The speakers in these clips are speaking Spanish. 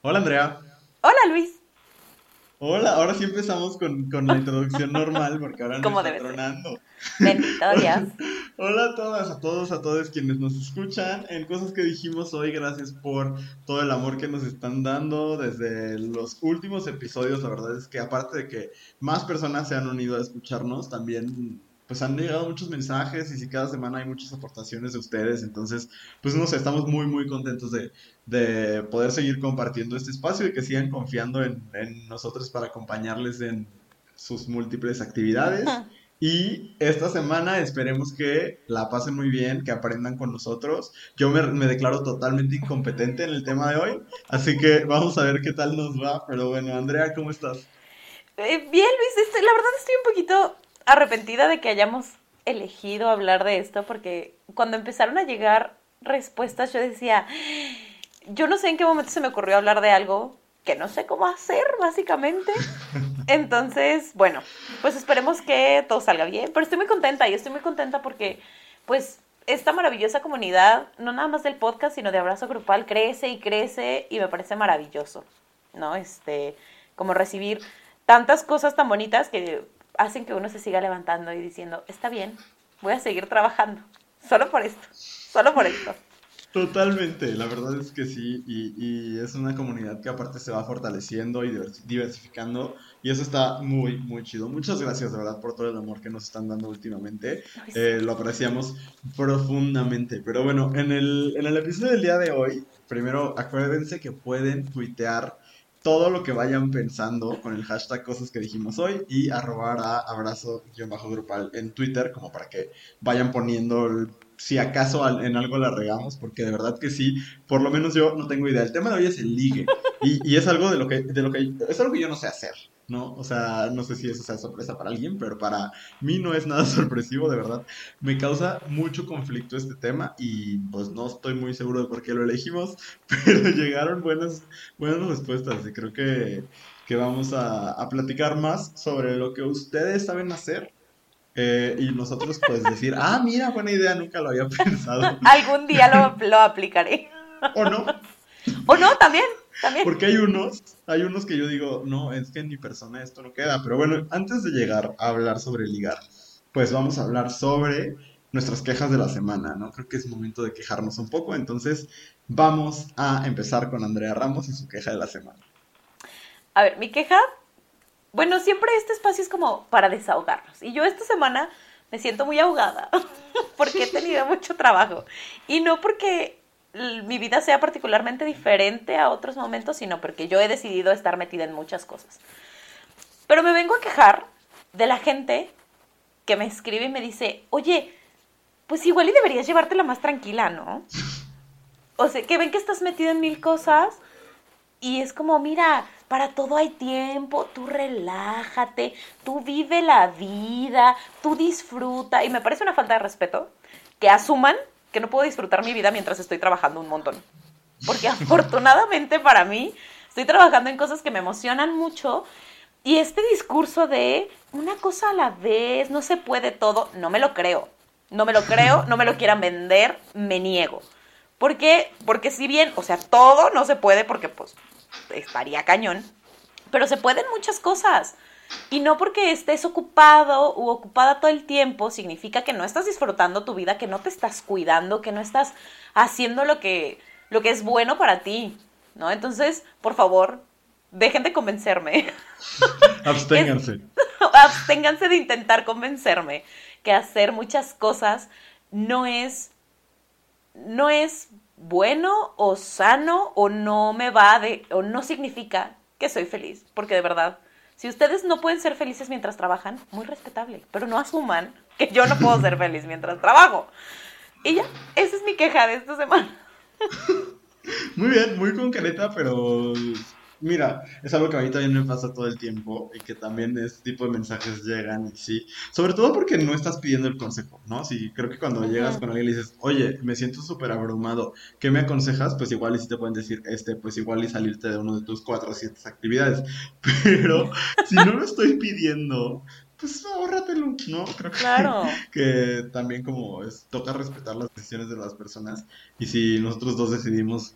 Hola Andrea. Hola Luis. Hola, ahora sí empezamos con, con la introducción normal porque ahora nos está tronando. Bendito Dios. Hola a todas, a todos, a todos quienes nos escuchan en cosas que dijimos hoy. Gracias por todo el amor que nos están dando desde los últimos episodios. La verdad es que aparte de que más personas se han unido a escucharnos, también pues han llegado muchos mensajes y si cada semana hay muchas aportaciones de ustedes, entonces, pues no sé, estamos muy, muy contentos de, de poder seguir compartiendo este espacio y que sigan confiando en, en nosotros para acompañarles en sus múltiples actividades. Y esta semana esperemos que la pasen muy bien, que aprendan con nosotros. Yo me, me, declaro totalmente incompetente en el tema de hoy, así que vamos a ver qué tal nos va. Pero bueno, Andrea, ¿cómo estás? Eh, bien, Luis, este, la verdad estoy un poquito arrepentida de que hayamos elegido hablar de esto, porque cuando empezaron a llegar respuestas yo decía, yo no sé en qué momento se me ocurrió hablar de algo que no sé cómo hacer, básicamente. Entonces, bueno, pues esperemos que todo salga bien, pero estoy muy contenta y estoy muy contenta porque, pues, esta maravillosa comunidad, no nada más del podcast, sino de abrazo grupal, crece y crece y me parece maravilloso, ¿no? Este, como recibir tantas cosas tan bonitas que hacen que uno se siga levantando y diciendo, está bien, voy a seguir trabajando. Solo por esto, solo por esto. Totalmente, la verdad es que sí, y, es una comunidad que aparte se va fortaleciendo y diversificando, y eso está muy, muy chido. Muchas gracias, de verdad, por todo el amor que nos están dando últimamente, eh, lo apreciamos profundamente. Pero bueno, en el, en el episodio del día de hoy, primero acuérdense que pueden tuitear todo lo que vayan pensando con el hashtag cosas que dijimos hoy y arrobar a abrazo-grupal en Twitter como para que vayan poniendo si acaso en algo la regamos, porque de verdad que sí, por lo menos yo no tengo idea. El tema de hoy es el ligue y, y es algo de lo que, de lo que, es algo que yo no sé hacer. ¿No? O sea, no sé si eso sea sorpresa para alguien, pero para mí no es nada sorpresivo, de verdad. Me causa mucho conflicto este tema y pues no estoy muy seguro de por qué lo elegimos, pero llegaron buenas, buenas respuestas y creo que, que vamos a, a, platicar más sobre lo que ustedes saben hacer. Eh, y nosotros pues decir, ah, mira, buena idea, nunca lo había pensado. Algún día lo, lo aplicaré. ¿O no? ¿O no? También. Porque hay unos, hay unos que yo digo, no, es que en mi persona esto no queda. Pero bueno, antes de llegar a hablar sobre ligar, pues vamos a hablar sobre nuestras quejas de la semana, ¿no? Creo que es momento de quejarnos un poco. Entonces, vamos a empezar con Andrea Ramos y su queja de la semana. A ver, mi queja, bueno, siempre este espacio es como para desahogarnos. Y yo esta semana me siento muy ahogada porque he tenido mucho trabajo. Y no porque mi vida sea particularmente diferente a otros momentos, sino porque yo he decidido estar metida en muchas cosas. Pero me vengo a quejar de la gente que me escribe y me dice, oye, pues igual y deberías llevártela más tranquila, ¿no? O sea, que ven que estás metida en mil cosas y es como, mira, para todo hay tiempo, tú relájate, tú vive la vida, tú disfruta. Y me parece una falta de respeto que asuman que no puedo disfrutar mi vida mientras estoy trabajando un montón. Porque afortunadamente para mí estoy trabajando en cosas que me emocionan mucho y este discurso de una cosa a la vez, no se puede todo, no me lo creo. No me lo creo, no me lo quieran vender, me niego. ¿Por qué? Porque si bien, o sea, todo no se puede porque pues estaría cañón, pero se pueden muchas cosas. Y no porque estés ocupado u ocupada todo el tiempo significa que no estás disfrutando tu vida, que no te estás cuidando, que no estás haciendo lo que, lo que es bueno para ti, ¿no? Entonces, por favor, dejen de convencerme. Absténganse. absténganse de intentar convencerme que hacer muchas cosas no es no es bueno o sano o no me va de o no significa que soy feliz, porque de verdad si ustedes no pueden ser felices mientras trabajan, muy respetable, pero no asuman que yo no puedo ser feliz mientras trabajo. Y ya, esa es mi queja de esta semana. Muy bien, muy concreta, pero Mira, es algo que a mí también me pasa todo el tiempo y que también este tipo de mensajes llegan y sí, sobre todo porque no estás pidiendo el consejo, ¿no? Sí, creo que cuando llegas con alguien y dices, oye, me siento súper abrumado, ¿qué me aconsejas? Pues igual y si te pueden decir, este, pues igual y salirte de uno de tus cuatro o siete actividades, pero si no lo estoy pidiendo, pues ahórratelo, ¿no? Creo claro. que, que también como es, toca respetar las decisiones de las personas y si nosotros dos decidimos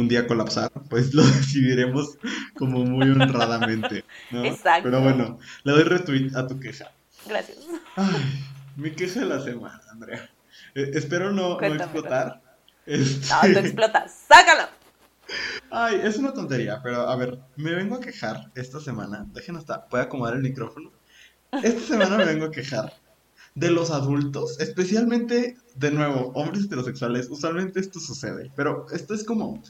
un día colapsar, pues lo decidiremos como muy honradamente, ¿no? Exacto. Pero bueno, le doy retweet a tu queja. Gracias. Ay, mi queja de la semana, Andrea. Eh, espero no, no Cuéntame, explotar. Este- No, tú explotas. ¡Sácalo! Ay, es una tontería, pero a ver, me vengo a quejar esta semana. Dejen hasta, voy a acomodar el micrófono. Esta semana me vengo a quejar de los adultos, especialmente, de nuevo, hombres heterosexuales. Usualmente esto sucede, pero esto es como,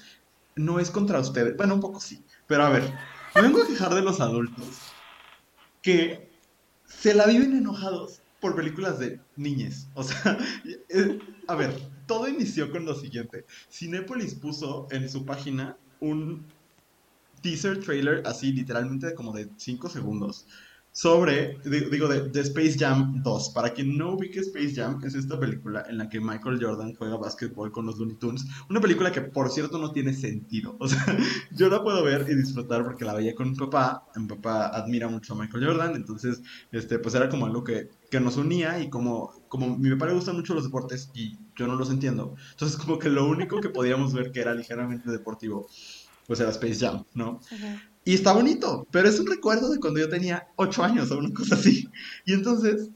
no es contra ustedes. Bueno, un poco sí, pero a ver, vengo a quejar de los adultos que se la viven enojados por películas de niñes. O sea, eh, a ver, todo inició con lo siguiente. Cinépolis puso en su página un teaser trailer así literalmente como de 5 segundos sobre, di- digo, de, de Space Jam 2. Para quien no ubique Space Jam, es esta película en la que Michael Jordan juega básquetbol con los Looney Tunes. Una película que, por cierto, no tiene sentido. O sea, yo la puedo ver y disfrutar porque la veía con mi papá. Mi papá admira mucho a Michael Jordan, entonces, este, pues era como algo que, que nos unía y como, como a mi papá le gustan mucho los deportes y yo no los entiendo. Entonces, como que lo único que podíamos ver que era ligeramente deportivo, pues era Space Jam, ¿no? Y está bonito, pero es un recuerdo de cuando yo tenía 8 años o una cosa así. Y entonces,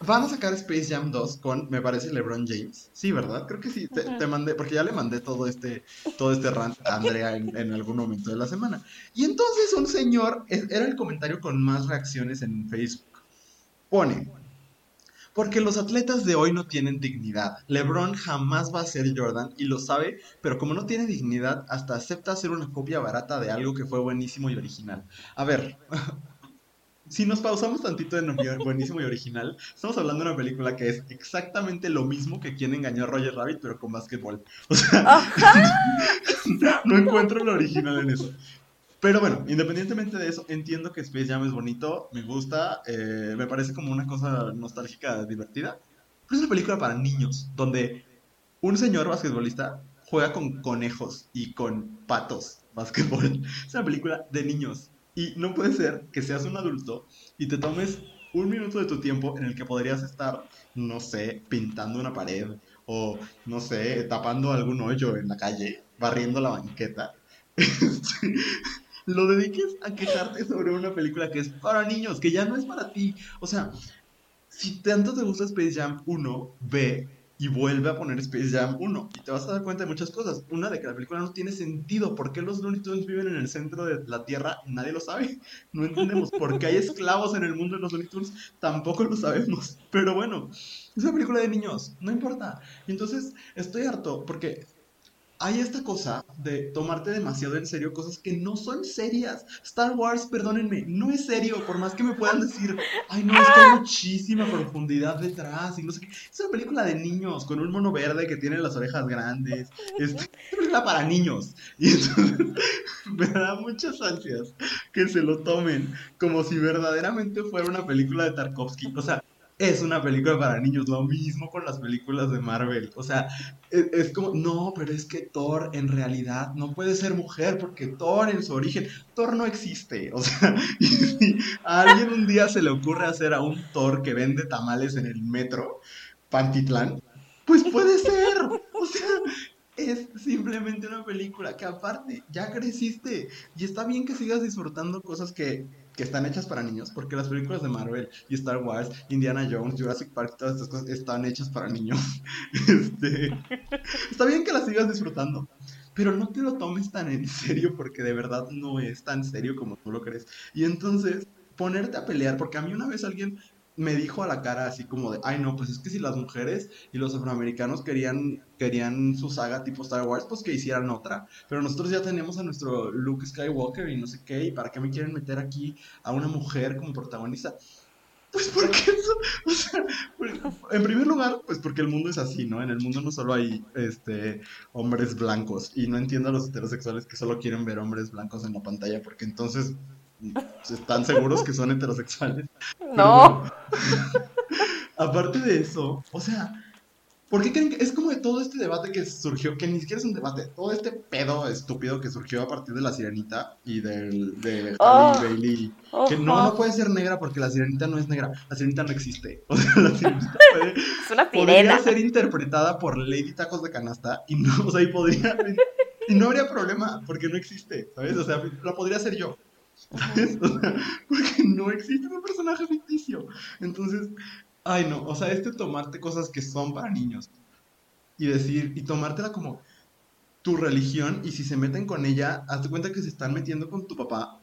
van a sacar Space Jam 2 con, me parece, LeBron James. Sí, ¿verdad? Creo que sí, te, te mandé, porque ya le mandé todo este, todo este rant a Andrea en, en algún momento de la semana. Y entonces un señor, es- era el comentario con más reacciones en Facebook, pone, porque los atletas de hoy no tienen dignidad. LeBron jamás va a ser Jordan y lo sabe, pero como no tiene dignidad, hasta acepta hacer una copia barata de algo que fue buenísimo y original. A ver, si nos pausamos tantito en buenísimo y original, estamos hablando de una película que es exactamente lo mismo que quien engañó a Roger Rabbit, pero con básquetbol. O sea, Ajá. no encuentro lo original en eso. Pero bueno, independientemente de eso, entiendo que Space Jam es bonito, me gusta, eh, me parece como una cosa nostálgica, divertida. Pero es una película para niños, donde un señor basquetbolista juega con conejos y con patos basquetbol. Es una película de niños. Y no puede ser que seas un adulto y te tomes un minuto de tu tiempo en el que podrías estar, no sé, pintando una pared o, no sé, tapando algún hoyo en la calle, barriendo la banqueta. Lo dediques a quejarte sobre una película que es para niños, que ya no es para ti. O sea, si tanto te gusta Space Jam 1, ve y vuelve a poner Space Jam 1 y te vas a dar cuenta de muchas cosas. Una, de que la película no tiene sentido. ¿Por qué los Looney Tunes viven en el centro de la Tierra? Nadie lo sabe. No entendemos. ¿Por qué hay esclavos en el mundo de los Looney Tunes? Tampoco lo sabemos. Pero bueno, es una película de niños. No importa. Entonces estoy harto porque hay esta cosa de tomarte demasiado en serio cosas que no son serias. Star Wars, perdónenme, no es serio, por más que me puedan decir, ay no, es que hay muchísima profundidad detrás y no sé qué. Es una película de niños con un mono verde que tiene las orejas grandes. Es una película para niños. Y entonces me da muchas ansias que se lo tomen como si verdaderamente fuera una película de Tarkovsky. O sea, es una película para niños, lo mismo con las películas de Marvel. O sea, es, es, como, no, pero es que Thor en realidad no puede ser mujer porque Thor en su origen, Thor no existe. O sea, y si a alguien un día se le ocurre hacer a un Thor que vende tamales en el metro, Pantitlán, pues puede ser. O sea, es simplemente una película que aparte ya creciste y está bien que sigas disfrutando cosas que, que están hechas para niños, porque las películas de Marvel y Star Wars, Indiana Jones, Jurassic Park, todas estas cosas están hechas para niños. Este, está bien que las sigas disfrutando, pero no te lo tomes tan en serio porque de verdad no es tan serio como tú lo crees. Y entonces, ponerte a pelear, porque a mí una vez alguien me dijo a la cara así como de, ay no, pues es que si las mujeres y los afroamericanos querían, querían su saga tipo Star Wars, pues que hicieran otra. Pero nosotros ya tenemos a nuestro Luke Skywalker y no sé qué, y para qué me quieren meter aquí a una mujer como protagonista. Pues porque eso, o sea, en primer lugar, pues porque el mundo es así, ¿no? En el mundo no solo hay este hombres blancos, y no entiendo a los heterosexuales que solo quieren ver hombres blancos en la pantalla, porque entonces están seguros que son heterosexuales. No. Bueno, aparte de eso, o sea, ¿por qué creen que es como de todo este debate que surgió, que ni siquiera es un debate, todo este pedo estúpido que surgió a partir de la sirenita y del, de Oh. Halle Bailey? Que no, no puede ser negra porque la sirenita no es negra, la sirenita no existe. O sea, la sirenita puede, Es una podría ser interpretada por Lady Tacos de Canasta y no, o sea, y podría Y no habría problema, porque no existe, ¿sabes? O sea, la podría hacer yo. ¿Sabes? O sea, porque no existe un personaje ficticio. Entonces, ay no, o sea, este tomarte cosas que son para niños y decir, y tomártela como tu religión, y si se meten con ella, hazte cuenta que se están metiendo con tu papá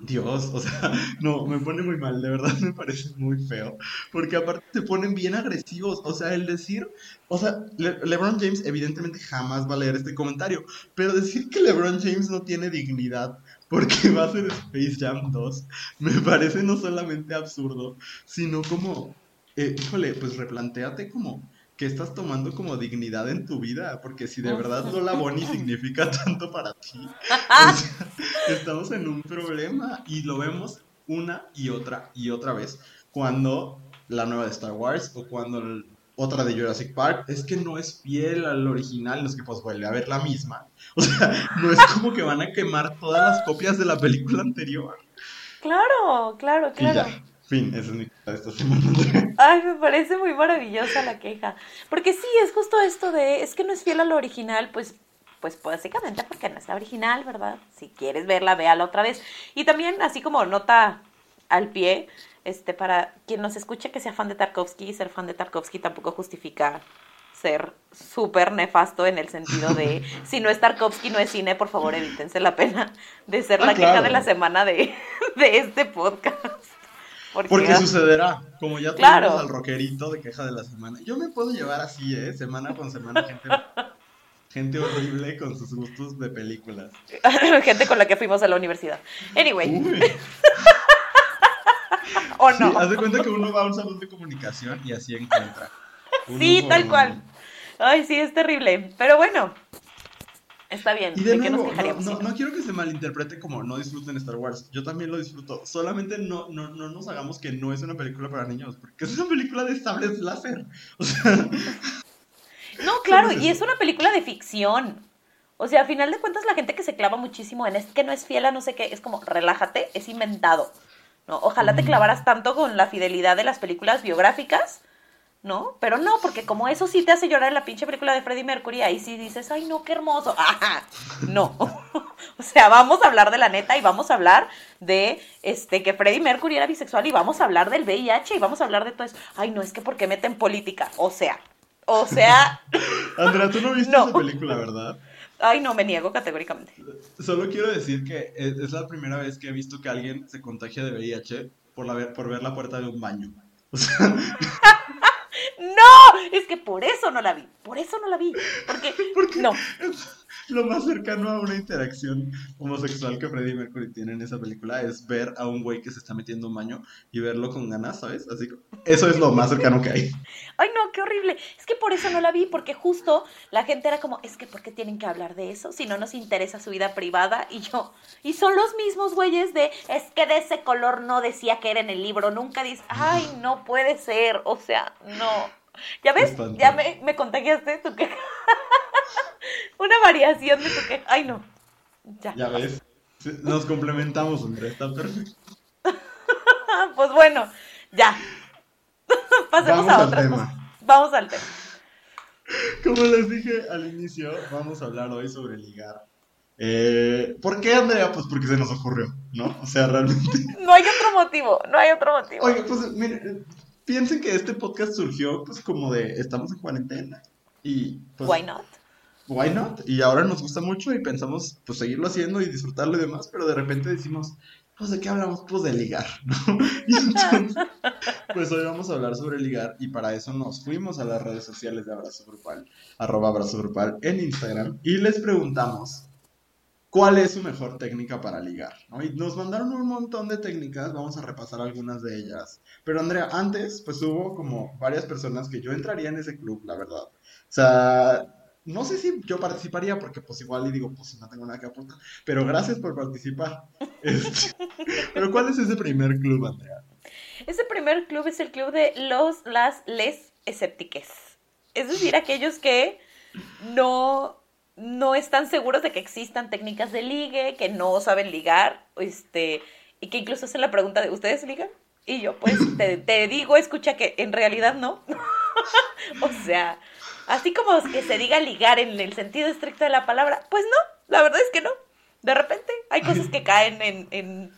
Dios, o sea, no, me pone muy mal, de verdad me parece muy feo, porque aparte se ponen bien agresivos, o sea, el decir, o sea, LeBron James evidentemente jamás va a leer este comentario, pero decir que LeBron James no tiene dignidad porque va a ser Space Jam 2, me parece no solamente absurdo, sino como, eh, híjole, pues replantéate como que estás tomando como dignidad en tu vida, porque si de verdad Lola Bonnie significa tanto para ti, estamos en un problema y lo vemos una y otra y otra vez cuando la nueva de Star Wars o cuando otra de Jurassic Park es que no es fiel al original, no es que pues vuelve a ver la misma. O sea, no es como que van a quemar todas las copias de la película anterior. Claro, claro, claro. Fin, esa es mi queja de esta semana. Ay, me parece muy maravillosa la queja. Porque sí, es justo esto de, es que no es fiel a lo original, pues, pues básicamente porque no es la original, ¿verdad? Si quieres verla, véala otra vez. Y también, así como nota al pie, este, para quien nos escuche que sea fan de Tarkovsky, ser fan de Tarkovsky tampoco justifica ser súper nefasto en el sentido de si no es Tarkovsky, no es cine, por favor evítense la pena de ser la ah, queja de la semana de, de este podcast. Porque, sucederá, como ya tenemos al rockerito de queja de la semana. Yo me puedo llevar así, ¿eh? Semana con semana, gente, gente horrible con sus gustos de películas. gente con la que fuimos a la universidad. Anyway. ¿O no? haz de cuenta que uno va a un salón de comunicación y así encuentra. sí, tal cual. Ay, sí, es terrible. Pero bueno, Está bien. Y de, nuevo, no, no, quiero que se malinterprete como no disfruten Star Wars. Yo también lo disfruto. Solamente no, no, no nos hagamos que no es una película para niños, porque es una película de sables láser. O sea. No, claro, y es una película de ficción. O sea, a final de cuentas, la gente que se clava muchísimo en es que no es fiel a no sé qué, es como, relájate, es inventado. ¿No? Ojalá te clavaras tanto con la fidelidad de las películas biográficas ¿no? Pero no, porque como eso sí te hace llorar en la pinche película de Freddie Mercury, ahí sí dices, ay, no, qué hermoso. no. o sea, vamos a hablar de la neta y vamos a hablar de este que Freddie Mercury era bisexual y vamos a hablar del VIH y vamos a hablar de todo eso. Ay, no, es que porque meten política. O sea, o sea. Andrea, tú no viste esa película, ¿verdad? Ay, no, me niego categóricamente. Solo quiero decir que es la primera vez que he visto que alguien se contagia de VIH por, la, por ver la puerta de un baño. O sea, no, es que por eso no la vi, por eso no la vi, porque, porque no. Lo más cercano a una interacción homosexual que Freddie Mercury tiene en esa película es ver a un güey que se está metiendo un baño y verlo con ganas, ¿sabes? Así que eso es lo más cercano que hay. Ay, no, qué horrible. Es que por eso no la vi, porque justo la gente era como, es que ¿por qué tienen que hablar de eso si no nos interesa su vida privada? Y yo, y son los mismos güeyes de, es que de ese color no decía que era en el libro, nunca dice, ay, no puede ser, o sea, no. ¿Ya ves? Ya me, me contagiaste tu queja. Una variación de tu queja. Ay, no. Ya. Ya ves. Nos complementamos, hombre. Está perfecto. pues bueno, ya. Pasemos a otra tema. Vamos al tema. Como les dije al inicio, vamos a hablar hoy sobre ligar. Eh, ¿Por qué, Andrea? Pues porque se nos ocurrió, ¿no? O sea, realmente. No hay otro motivo, no hay otro motivo. Oye, pues miren, piensen que este podcast surgió pues como de estamos en cuarentena y pues, why not why not y ahora nos gusta mucho y pensamos pues seguirlo haciendo y disfrutarlo y demás pero de repente decimos pues de qué hablamos pues de ligar ¿no? y entonces pues hoy vamos a hablar sobre ligar y para eso nos fuimos a las redes sociales de Abrazo Grupal arroba Abrazo Grupal en Instagram y les preguntamos cuál es su mejor técnica para ligar. ¿no? Y nos mandaron un montón de técnicas, vamos a repasar algunas de ellas. Pero Andrea, antes, pues hubo como varias personas que yo entraría en ese club, la verdad. O sea, no sé si yo participaría porque pues igual y digo, pues no tengo nada que aportar, pero gracias por participar. Este, pero ¿cuál es ese primer club, Andrea? Ese primer club es el club de los, las, les escéptiques. Es decir, aquellos que no no están seguros de que existan técnicas de ligue, que no saben ligar, este, y que incluso hacen la pregunta de ¿ustedes ligan? Y yo pues te, digo, escucha que en realidad no. O sea, así como que se diga ligar en el sentido estricto de la palabra, pues no, la verdad es que no. De repente hay cosas que caen en, en,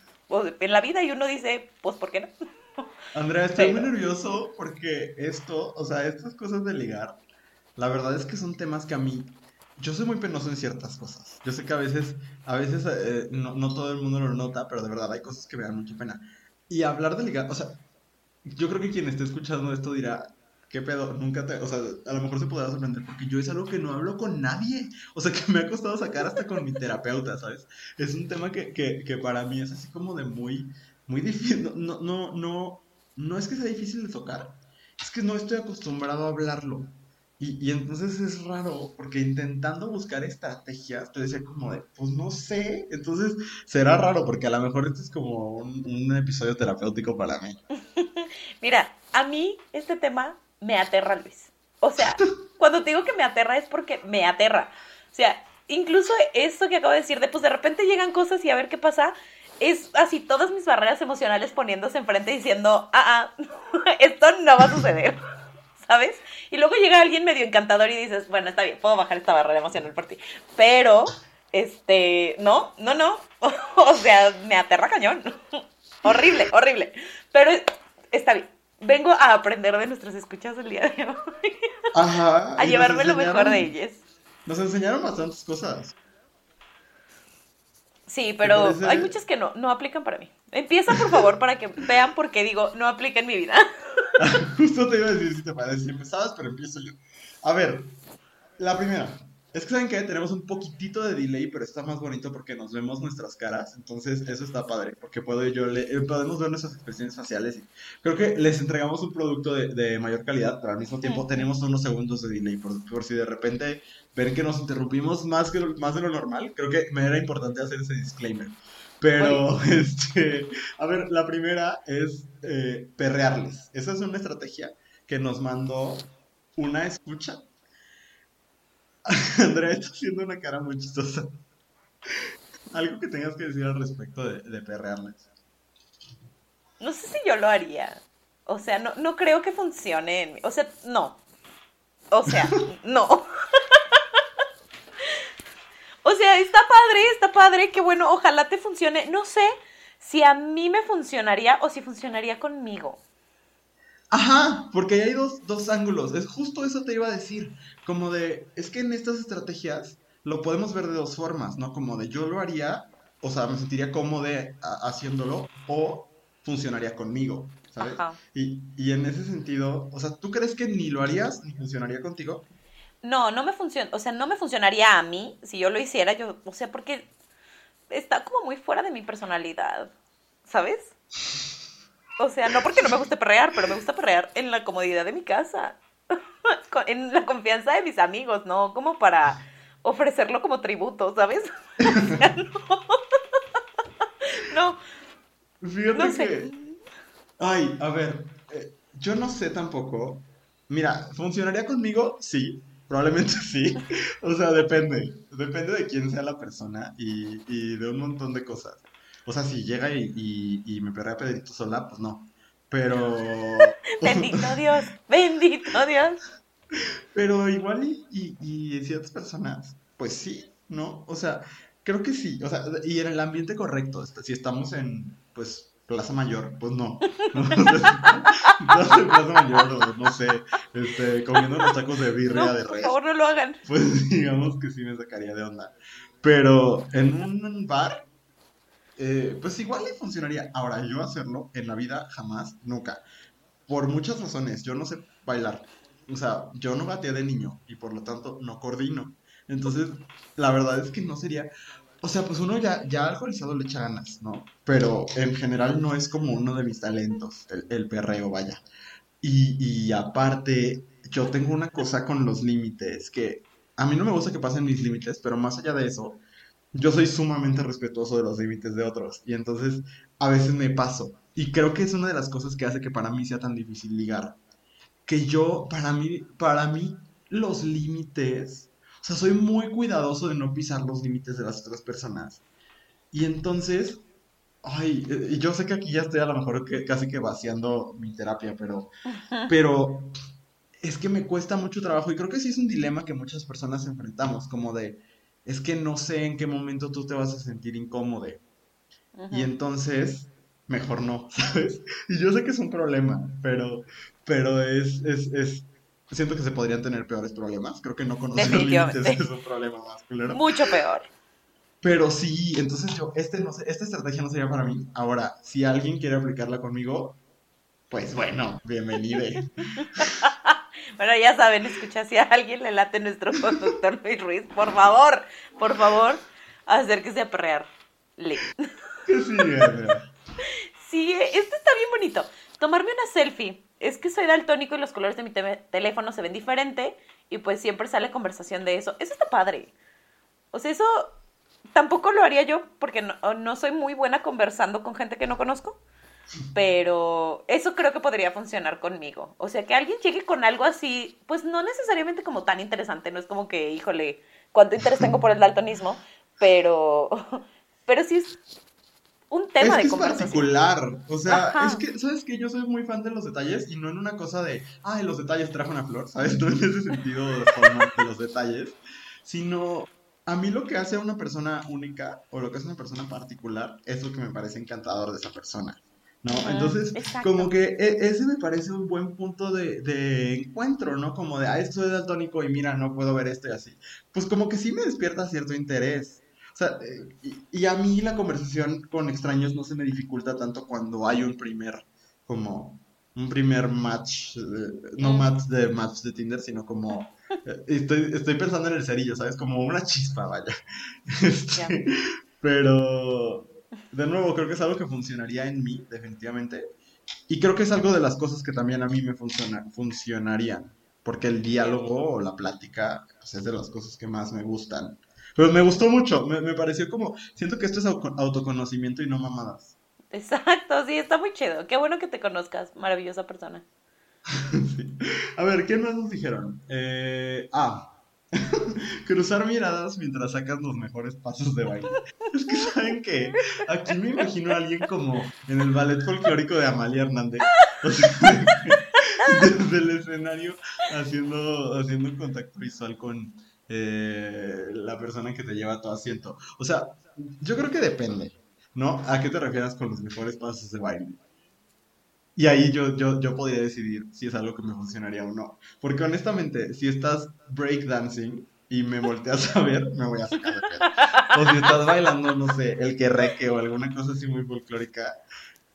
en la vida y uno dice, pues ¿por qué no? Andrea, estoy muy nervioso porque esto, o sea, estas cosas de ligar, la verdad es que son temas que a mí, yo soy muy penoso en ciertas cosas. Yo sé que a veces, a veces eh, no, no todo el mundo lo nota, pero de verdad hay cosas que me dan mucha pena. Y hablar de ligar, o sea, yo creo que quien esté escuchando esto dirá, ¿qué pedo? Nunca te, o sea, a lo mejor se podrá sorprender porque yo es algo que no hablo con nadie. O sea, que me ha costado sacar hasta con mi terapeuta, ¿sabes? Es un tema que, que, que para mí es así como de muy, muy difícil. No, no, no, no es que sea difícil de tocar, es que no estoy acostumbrado a hablarlo. Y, y, entonces es raro, porque intentando buscar estrategias, te decía como de, pues no sé, entonces será raro, porque a lo mejor este es como un, un episodio terapéutico para mí. Mira, a mí este tema me aterra, Luis. O sea, cuando te digo que me aterra es porque me aterra. O sea, incluso eso que acabo de decir, de pues de repente llegan cosas y a ver qué pasa, es así todas mis barreras emocionales poniéndose enfrente diciendo, ah, ah, esto no va a suceder. ¿Sabes? Y luego llega alguien medio encantador y dices, bueno, está bien, puedo bajar esta barrera emocional por ti. Pero, este, no, no, no. o sea, me aterra cañón. horrible, horrible. Pero está bien. Vengo a aprender de nuestras escuchas el día de hoy. Ajá. a llevarme lo mejor de ellas. Nos enseñaron bastantes cosas. Sí, pero hay muchas que no, no aplican para mí. Empieza, por favor, para que vean por qué digo, no aplica en mi vida. Justo te iba a decir si te parece, si empezabas, pero empiezo yo. A ver, la primera. Es que saben que tenemos un poquitito de delay, pero está más bonito porque nos vemos nuestras caras. Entonces, eso está padre, porque puedo yo le, eh, podemos ver nuestras expresiones faciales. Y creo que les entregamos un producto de, de mayor calidad, pero al mismo tiempo tenemos unos segundos de delay. Por, por si de repente ven que nos interrumpimos más, que, más de lo normal, creo que me era importante hacer ese disclaimer. Pero, este, a ver, la primera es eh, perrearles. Esa es una estrategia que nos mandó una escucha. Andrea está haciendo una cara muy chistosa. Algo que tengas que decir al respecto de, de perrearles. No sé si yo lo haría. O sea, no, no creo que funcione. En mí. O sea, no. O sea, no. O sea, está padre, está padre, que bueno, ojalá te funcione. No sé si a mí me funcionaría o si funcionaría conmigo. Ajá, porque ahí hay dos, dos ángulos. Es justo eso te iba a decir. Como de, es que en estas estrategias lo podemos ver de dos formas, ¿no? Como de yo lo haría, o sea, me sentiría cómodo haciéndolo, o funcionaría conmigo, ¿sabes? Ajá. Y, y en ese sentido, o sea, ¿tú crees que ni lo harías ni funcionaría contigo? No, no me funciona, o sea, no me funcionaría a mí si yo lo hiciera, yo, o sea, porque está como muy fuera de mi personalidad, ¿sabes? O sea, no porque no me guste perrear, pero me gusta perrear en la comodidad de mi casa, en la confianza de mis amigos, ¿no? Como para ofrecerlo como tributo, ¿sabes? O sea, no. no. Fíjate No sé. que... Ay, a ver, eh, yo no sé tampoco. Mira, ¿funcionaría conmigo? Sí, probablemente sí. O sea, depende. Depende de quién sea la persona y, y de un montón de cosas. O sea, si llega y, y, y me perrea Pedrito sola, pues no. Pero... Bendito Dios, bendito Dios. Pero igual y, y, ciertas personas, pues sí, ¿no? O sea, creo que sí. O sea, y en el ambiente correcto. Si estamos en, pues, Plaza Mayor, pues no. en Plaza Mayor, o no sé, este, comiendo los tacos de birria No, de por res, favor, no lo hagan. pues digamos que sí me sacaría de onda. Pero en un bar, eh, pues igual le funcionaría. Ahora, yo hacerlo en la vida jamás, nunca. Por muchas razones. Yo no sé bailar. O sea, yo no gateé de niño y por lo tanto no coordino. Entonces, la verdad es que no sería. O sea, pues uno ya, ya alcoholizado le echa ganas, ¿no? Pero en general no es como uno de mis talentos, el, el perreo, vaya. Y, y aparte, yo tengo una cosa con los límites, que a mí no me gusta que pasen mis límites, pero más allá de eso, yo soy sumamente respetuoso de los límites de otros. Y entonces, a veces me paso. Y creo que es una de las cosas que hace que para mí sea tan difícil ligar. Que yo, para mí, para mí, los límites, o sea, soy muy cuidadoso de no pisar los límites de las otras personas. Y entonces, ay, yo sé que aquí ya estoy a lo mejor que, casi que vaciando mi terapia, pero, pero es que me cuesta mucho trabajo y creo que sí es un dilema que muchas personas enfrentamos, como de, es que no sé en qué momento tú te vas a sentir incómodo. Y entonces, mejor no, ¿sabes? Y yo sé que es un problema, pero, pero es, es, es, siento que se podrían tener peores problemas. Creo que no conocer límites es un problema más claro. Mucho peor. Pero sí, entonces yo, este no sé, esta estrategia no sería para mí. Ahora, si alguien quiere aplicarla conmigo, pues bueno, bienvenido. bueno, ya saben, escucha, si a alguien le late nuestro conductor Luis Ruiz, por favor, por favor, acérquese a perrear. Le. ¿Qué sigue, Sí, esto está bien bonito. Tomarme una selfie. Es que soy daltónico y los colores de mi teléfono se ven diferente y pues siempre sale conversación de eso. Eso está padre. O sea, eso tampoco lo haría yo porque no, soy muy buena conversando con gente que no conozco. Pero eso creo que podría funcionar conmigo. O sea, que alguien llegue con algo así, pues no necesariamente como tan interesante, no es como que, híjole, cuánto interés tengo por el daltonismo, pero, pero sí es un tema de conversación. Es particular, o sea, es que, ¿sabes qué? Yo soy muy fan de los detalles y no en una cosa de, ay, los detalles trajo una flor, ¿sabes? No en ese sentido de, de los detalles, sino a mí lo que hace a una persona única o lo que hace a una persona particular es lo que me parece encantador de esa persona. ¿No? Entonces, como que e, ese me parece un buen punto de, encuentro, ¿no? Como de, ah, esto es daltónico y mira, no puedo ver esto y así. Pues como que sí me despierta cierto interés. O sea, eh, y, a mí la conversación con extraños no se me dificulta tanto cuando hay un primer, como, un primer match, eh, no match de match de Tinder, sino como Estoy, estoy pensando en el cerillo, ¿sabes? Como una chispa, vaya. Este, pero, de nuevo, creo que es algo que funcionaría en mí, definitivamente. Y creo que es algo de las cosas que también a mí me funciona, funcionarían. Porque el diálogo o la plática pues, es de las cosas que más me gustan. Pero me gustó mucho, me, me pareció como, siento que esto es autoconocimiento y no mamadas. Exacto, sí, está muy chido. Qué bueno que te conozcas, maravillosa persona. A ver, ¿qué más nos dijeron? Eh, ah, cruzar miradas mientras sacas los mejores pasos de baile. Es que saben que aquí me imagino a alguien como en el ballet folclórico de Amalia Hernández. desde el escenario haciendo, haciendo contacto visual con eh, la persona que te lleva a tu asiento. O sea, yo creo que depende, ¿no? ¿A qué te refieres con los mejores pasos de baile? Y ahí yo, yo, yo podría decidir si es algo que me funcionaría o no. Porque honestamente, si estás breakdancing y me volteas a ver, me voy a sacar de pedo. O si estás bailando, no sé, el que reque o alguna cosa así muy folclórica,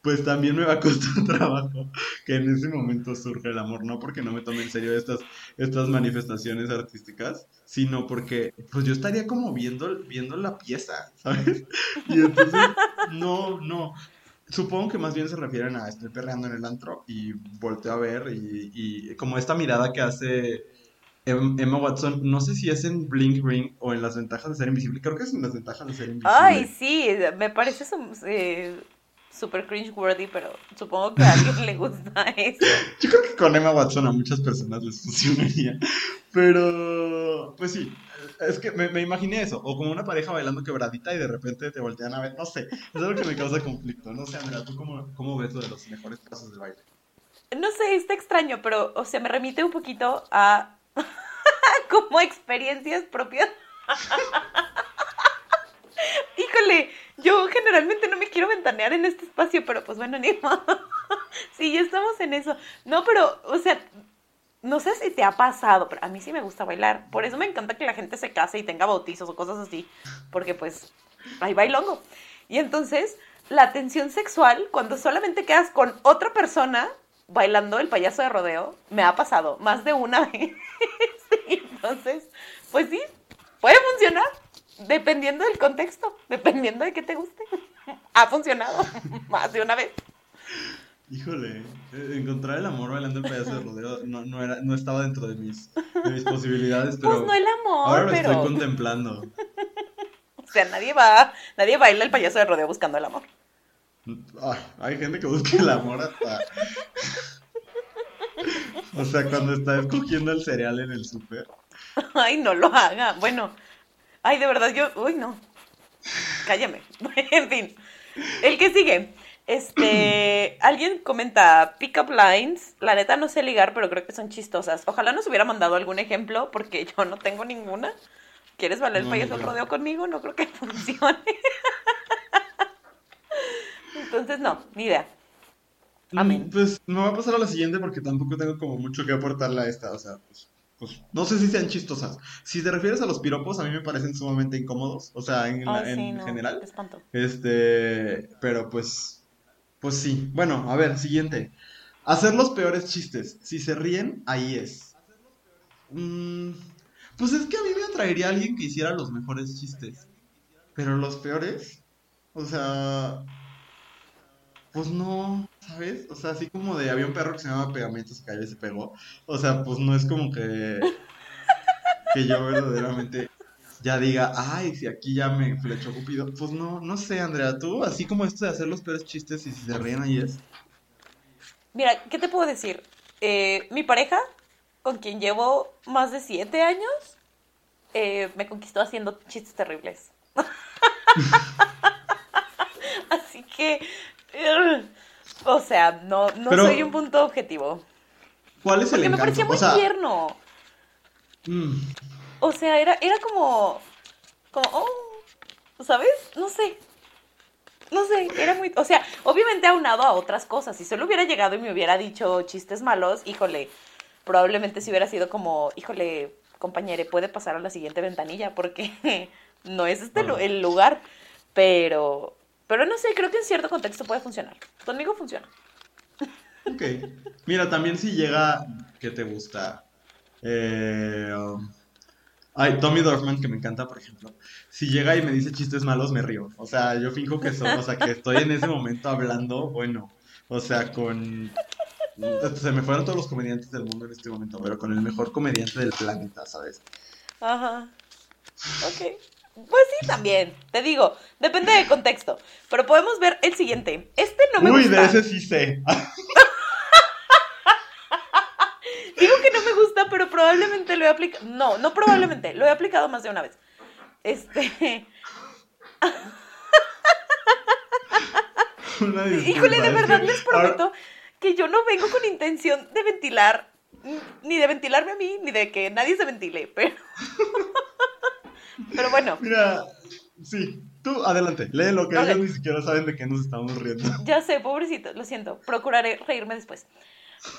pues también me va a costar trabajo que en ese momento surja el amor. No porque no me tome en serio estas, estas manifestaciones artísticas, sino porque pues yo estaría como viendo, viendo la pieza, ¿sabes? Y entonces, no, no. Supongo que más bien se refieren a estoy perreando en el antro y volteo a ver y, como esta mirada que hace em, Emma Watson, no sé si es en Blink Ring o en las ventajas de ser invisible, creo que es en las ventajas de ser invisible. Ay, sí, me parece eh, súper cringe worthy, pero supongo que a alguien le gusta eso. Yo creo que con Emma Watson a muchas personas les funcionaría, pero pues sí, es que me, imaginé eso, o como una pareja bailando quebradita y de repente te voltean a ver, no sé, es algo que me causa conflicto, no sé, Andrea, ¿tú cómo, cómo ves lo de los mejores pasos de baile? No sé, está extraño, pero, o sea, me remite un poquito a como experiencias propias. Híjole, yo generalmente no me quiero ventanear en este espacio, pero pues bueno, ni modo. sí, ya estamos en eso. No, pero, o sea, no sé si te ha pasado, pero a mí sí me gusta bailar. Por eso me encanta que la gente se case y tenga bautizos o cosas así. Porque pues hay bailongo. Y entonces, la tensión sexual, cuando solamente quedas con otra persona bailando el payaso de rodeo, me ha pasado más de una vez. entonces, pues sí, puede funcionar. Dependiendo del contexto, dependiendo de qué te guste. ha funcionado más de una vez. Híjole, eh, encontrar el amor bailando el payaso de rodeo no, no, era, no estaba dentro de mis, de mis posibilidades, pues pero pues no el amor, ahora lo estoy contemplando. o sea, nadie va, nadie baila el payaso de rodeo buscando el amor. Ay, hay gente que busca el amor hasta... o sea, cuando está escogiendo el cereal en el súper. Ay, no lo haga. Bueno, ay, de verdad, yo... Uy, no. Cállame. en fin. El que sigue. Este, alguien comenta Pickup Lines. La neta no sé ligar, pero creo que son chistosas. Ojalá nos hubiera mandado algún ejemplo, porque yo no tengo ninguna. ¿Quieres valer el payaso no rodeo conmigo? No creo que funcione. Entonces, no, ni idea. Amén. Mm, Pues me voy a pasar a la siguiente porque tampoco tengo como mucho que aportarle a esta. O sea, pues, pues, no sé si sean chistosas. Si te refieres a los piropos, a mí me parecen sumamente incómodos. O sea, en, la- sí, en no, general. espanto. Este, pero pues, pues sí. Bueno, a ver, siguiente. Hacer los peores chistes. Si se ríen, ahí es. Mm, pues es que a mí me atraería alguien que hiciera los mejores chistes. Pero los peores, o sea, pues no, ¿sabes? O sea, así como de había un perro que se llamaba Pegamento, se cayó y se pegó. O sea, pues no es como que, que yo verdaderamente ya diga, ay, si aquí ya me flechó Cupido. Pues no, no sé, Andrea, tú, así como esto de hacer los peores chistes y si se ríen ahí es. Mira, ¿qué te puedo decir? Eh, mi pareja, con quien llevo más de siete años, eh, me conquistó haciendo chistes terribles. Así que, ugh, o sea, no, no Pero- soy un punto objetivo. ¿Cuál es el Porque me encanto? parecía muy O sea, tierno. mm, O sea, era, era como, como, oh, ¿sabes? No sé. No sé, era muy, o sea, obviamente aunado a otras cosas. Si solo hubiera llegado y me hubiera dicho chistes malos, híjole, probablemente si hubiera sido como, híjole, compañere, puede pasar a la siguiente ventanilla porque no es este el lugar. Pero, pero no sé, creo que en cierto contexto puede funcionar. Conmigo funciona. ok. Mira, también si llega, ¿qué te gusta? Eh, um, ay, Tommy Dorfman, que me encanta, por ejemplo. Si llega y me dice chistes malos, me río. O sea, yo finjo que son, o sea, que estoy en ese momento hablando, bueno, o sea, con... Se me fueron todos los comediantes del mundo en este momento, pero con el mejor comediante del planeta, ¿sabes? Ajá. Ok. Pues sí, también. Te digo, depende del contexto. Pero podemos ver el siguiente. Este no me Uy, gusta. de ese sí sé. Digo que no me gusta, pero probablemente lo he aplicado. No, no probablemente. Lo he aplicado más de una vez. Este. Híjole, de verdad les prometo que yo no vengo con intención de ventilar. Ni de ventilarme a mí, ni de que nadie se ventile. Pero. Pero bueno. Mira, sí, tú adelante, lee lo que Ok. ellos ni siquiera saben de qué nos estamos riendo. Ya sé, pobrecito, lo siento. Procuraré reírme después.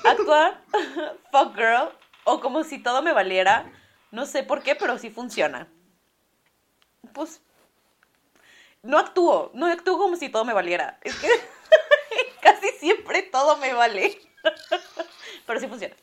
Actuar fuck girl o como si todo me valiera. No sé por qué, pero sí funciona. Pues no actúo, no actúo como si todo me valiera. Es que casi siempre todo me vale. Pero sí funciona.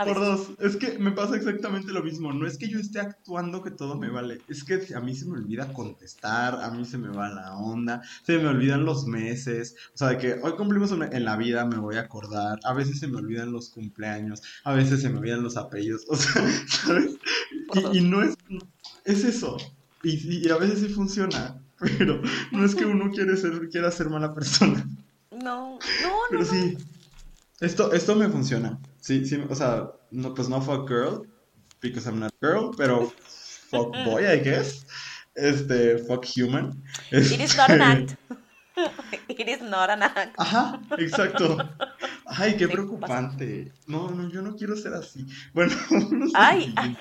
A Por dos, es que me pasa exactamente lo mismo. No es que yo esté actuando que todo me vale. Es que a mí se me olvida contestar, a mí se me va la onda, se me olvidan los meses. O sea, de que hoy cumplimos una- en la vida, me voy a acordar. A veces se me olvidan los cumpleaños, a veces se me olvidan los apellidos. O sea, ¿sabes? Y, y no es. Es eso. Y, y a veces sí funciona. Pero no es que uno quiere ser, quiera ser mala persona. No, no, no. Pero sí, esto, esto me funciona. Sí, sí, o sea, no, pues no fuck girl, because I'm not girl, pero fuck boy, I guess. Este, fuck human. It is not an Este, act. It is not an act. Ajá, exacto. Ay, qué preocupante. No, no, yo no quiero ser así. Bueno, vámonos al Ay.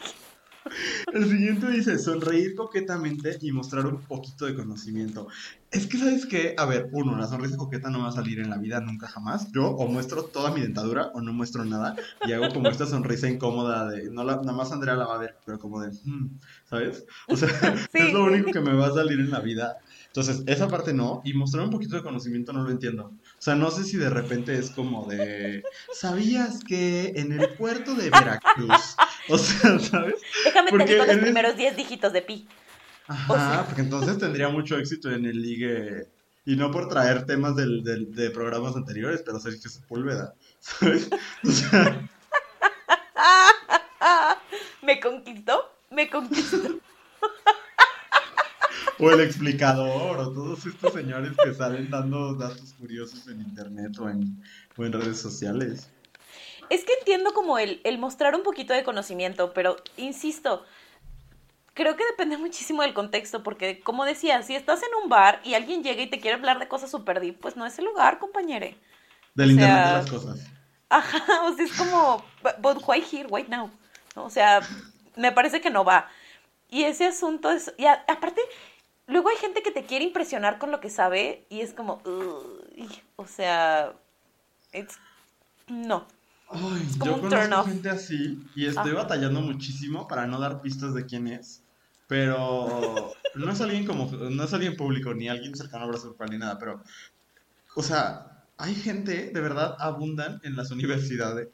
El siguiente dice, sonreír coquetamente y mostrar un poquito de conocimiento. Es que, ¿sabes qué? A ver, uno, la sonrisa coqueta no va a salir en la vida nunca jamás. Yo o muestro toda mi dentadura o no muestro nada y hago como esta sonrisa incómoda de, no la, nada más Andrea la va a ver, pero como de, "Hmm", ¿sabes? O sea, Sí. es lo único que me va a salir en la vida. Entonces, esa parte no, y mostrar un poquito de conocimiento no lo entiendo. O sea, no sé si de repente es como de, ¿sabías que en el puerto de Veracruz? O sea, ¿sabes? déjame te Porque digo los primeros 10 dígitos de pi. Ajá, O sea- porque entonces tendría mucho éxito en el ligue. Y no por traer temas del, del- de programas anteriores, pero Sergio Sepúlveda, ¿sabes? O sea, Me conquistó, me conquistó. o el explicador, o todos estos señores que salen dando datos curiosos en internet o en, o en redes sociales. Es que entiendo como el, el mostrar un poquito de conocimiento, pero insisto, creo que depende muchísimo del contexto, porque como decía, si estás en un bar y alguien llega y te quiere hablar de cosas super deep, pues no es el lugar, compañere. Del O internet sea, de las cosas. Ajá, o sea, es como, but why here, why now? ¿No? O sea, me parece que no va. Y ese asunto es, y a- aparte, luego hay gente que te quiere impresionar con lo que sabe y es como, "Uy", o sea, it's, no. Ay, Es como yo un conozco turn off. gente así y estoy Ajá. batallando muchísimo para no dar pistas de quién es. Pero no es alguien como, no es alguien público, ni alguien cercano a Grupal, ni nada, pero, o sea, hay gente, de verdad, abundan en las universidades,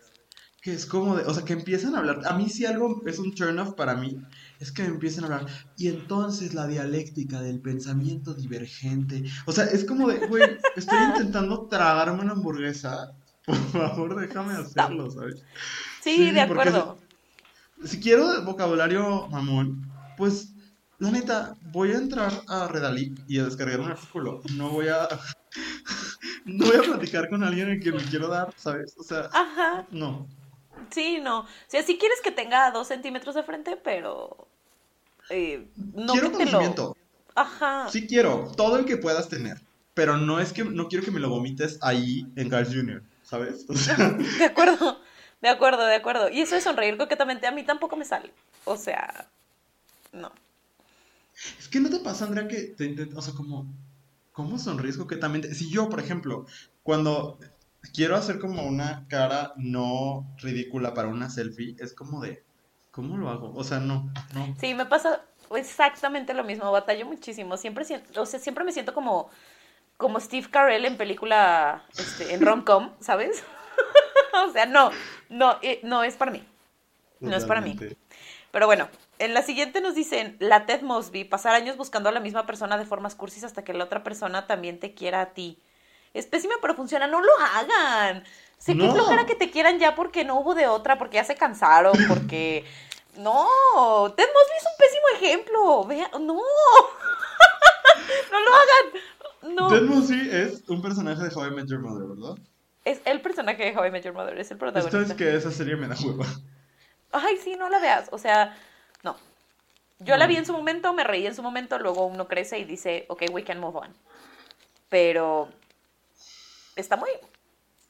que es como de, o sea, que empiezan a hablar, a mí si algo es un turn off para mí, es que me empiecen a hablar, y entonces la dialéctica del pensamiento divergente, o sea, es como de, güey, estoy intentando tragarme una hamburguesa, por favor, déjame hacerlo, ¿sabes? Sí, Sí, de acuerdo. Si quiero vocabulario mamón, pues la neta, voy a entrar a Redalic y a descargar un artículo. No voy a. No voy a platicar con alguien al que me quiero dar, ¿sabes? O sea, Ajá, no. Sí, no. O sea, sí quieres que tenga dos centímetros de frente, pero eh, no quiero que te lo... conocimiento. Ajá. Sí quiero, todo el que puedas tener. Pero no es que no quiero que me lo vomites ahí en Carl Jr., ¿sabes? O sea, De acuerdo, de acuerdo, de acuerdo. Y eso de sonreír coquetamente a mí tampoco me sale. O sea, no. Es que no te pasa, Andrea, que te intent- o sea, como, ¿cómo sonríes coquetamente? Si yo, por ejemplo, cuando quiero hacer como una cara no ridícula para una selfie, es como de, ¿cómo lo hago? O sea, no, no. Sí, me pasa exactamente lo mismo, batallo muchísimo. Siempre siento, o sea, siempre me siento como, como Steve Carell en película, este, en rom-com, ¿sabes? o sea, no, no, eh, no es para mí. No es para mí. Pero bueno, en la siguiente nos dicen, la Ted Mosby, pasar años buscando a la misma persona de formas cursis hasta que la otra persona también te quiera a ti. Es pésima, pero funciona. No lo hagan. Sé que es No. flojera que te quieran ya porque no hubo de otra, porque ya se cansaron, porque... No, Ted Mosby es un pésimo ejemplo. Vea, no. no lo hagan. No. Ted Mosby es un personaje de How I Met Your Mother, ¿verdad? Es el personaje de How I Met Your Mother, es el Esto protagonista. es que esa serie me da hueva. Ay, sí, no la veas. O sea, no. Yo la No. vi en su momento, me reí en su momento, luego uno crece y dice, ok, we can move on. Pero está muy...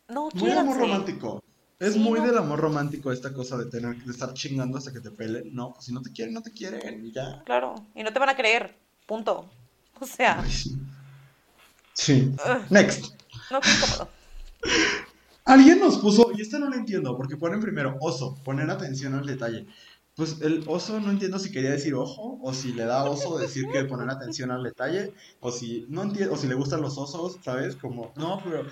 No, Muy amor romántico. Es Sí, muy no. del amor romántico esta cosa de tener de estar chingando hasta que te pelen. No, pues si no te quieren, no te quieren y ya. Claro, y no te van a creer, punto. O sea, Ay, sí. Next. no es incómodo. Alguien nos puso, y esta no lo entiendo, porque ponen primero oso, poner atención al detalle. Pues el oso no entiendo si quería decir ojo, o si le da oso decir que poner atención al detalle, o si no entiendo, o si le gustan los osos, ¿sabes? Como, no, pero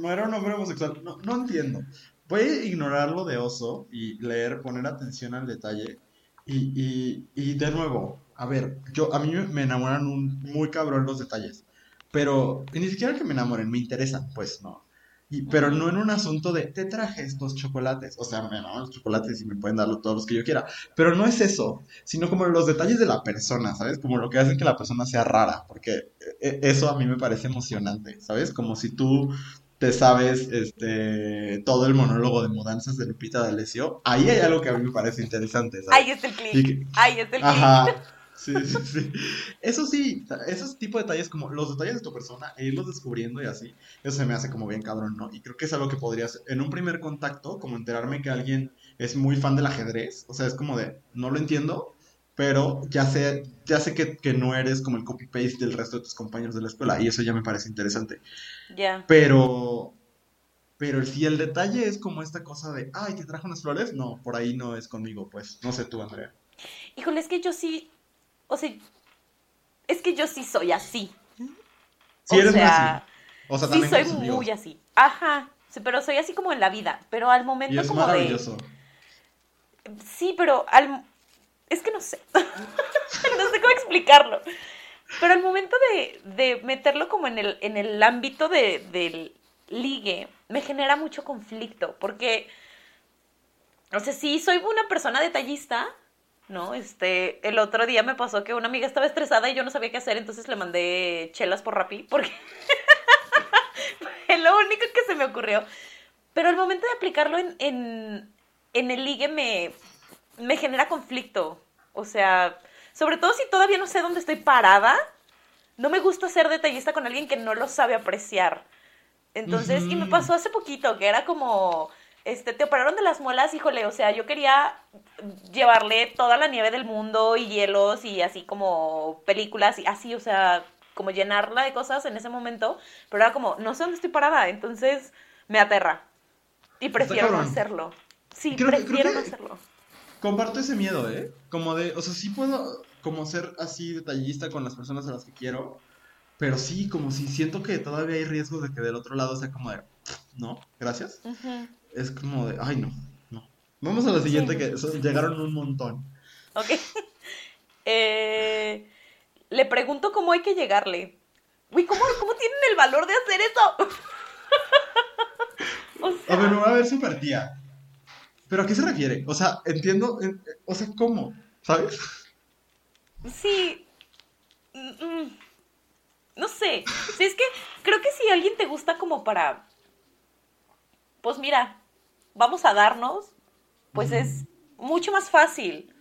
no, era un hombre homosexual, no, no entiendo. Voy a ignorar lo de oso y leer, poner atención al detalle. Y, y, y de nuevo, a ver, yo, a mí me enamoran un, muy cabrón los detalles. Pero ni siquiera que me enamoren, me interesan, pues no. Y, pero no en un asunto de, te traje estos chocolates. O sea, me enamoran los chocolates y me pueden darlo todos los que yo quiera. Pero no es eso, sino como los detalles de la persona, ¿sabes? Como lo que hace que la persona sea rara. Porque eh, eso a mí me parece emocionante, ¿sabes? Como si tú te sabes este todo el monólogo de mudanzas de Lupita D'Alessio. Ahí hay algo que a mí me parece interesante, ¿sabes? Ahí está el clic. que- Ahí está el clic. Sí, sí, sí. Eso sí, esos tipos de detalles como los detalles de tu persona e irlos descubriendo y así, eso se me hace como bien cabrón, ¿no? Y creo que es algo que podría hacer en un primer contacto, como enterarme que alguien es muy fan del ajedrez, o sea, es como de, no lo entiendo, pero ya sé, ya sé que, que no eres como el copy-paste del resto de tus compañeros de la escuela, y eso ya me parece interesante. Ya. Pero, pero si el detalle es como esta cosa de, ay, te trajo unas flores, no, por ahí no es conmigo, pues, no sé tú, Andrea. Híjole, es que yo sí, o sea, es que yo sí soy así. Si o eres sea, así. O sea, sí soy muy así. Ajá, sí, pero soy así como en la vida. Pero al Y momento es como de... maravilloso. Sí, pero al... Es que no sé. no sé cómo explicarlo. Pero al momento de, de meterlo como en el, en el ámbito de, del ligue, me genera mucho conflicto. Porque, o sea, sí, soy una persona detallista, ¿no? Este, el otro día me pasó que una amiga estaba estresada y yo no sabía qué hacer, entonces le mandé chelas por Rappi, porque fue lo único que se me ocurrió. Pero al momento de aplicarlo en, en, en el ligue me, me genera conflicto. O sea, sobre todo si todavía no sé dónde estoy parada, no me gusta ser detallista con alguien que no lo sabe apreciar. Entonces, y me pasó hace poquito, que era como, este, te operaron de las muelas, híjole, o sea, yo quería llevarle toda la nieve del mundo y hielos y así como películas y así, o sea, como llenarla de cosas en ese momento, pero era como, no sé dónde estoy parada, entonces me aterra. Y prefiero no hacerlo. Sí, prefiero no hacerlo. Comparto ese miedo, ¿eh? Como de, o sea, sí puedo como ser así detallista con las personas a las que quiero, pero sí, como si siento que todavía hay riesgos de que del otro lado sea como de, no, gracias. Es como de, ay, no, no. Vamos a la siguiente que llegaron un montón. Ok. eh, le pregunto cómo hay que llegarle. Uy, ¿cómo, ¿cómo tienen el valor de hacer eso? A ver, me va a ver súper tía. ¿Pero a qué se refiere? O sea, entiendo, o sea, ¿cómo? ¿Sabes? Sí. Mm, mm. No sé. Sí, es que creo que si alguien te gusta como para. Pues mira, vamos a darnos, pues es mucho más fácil.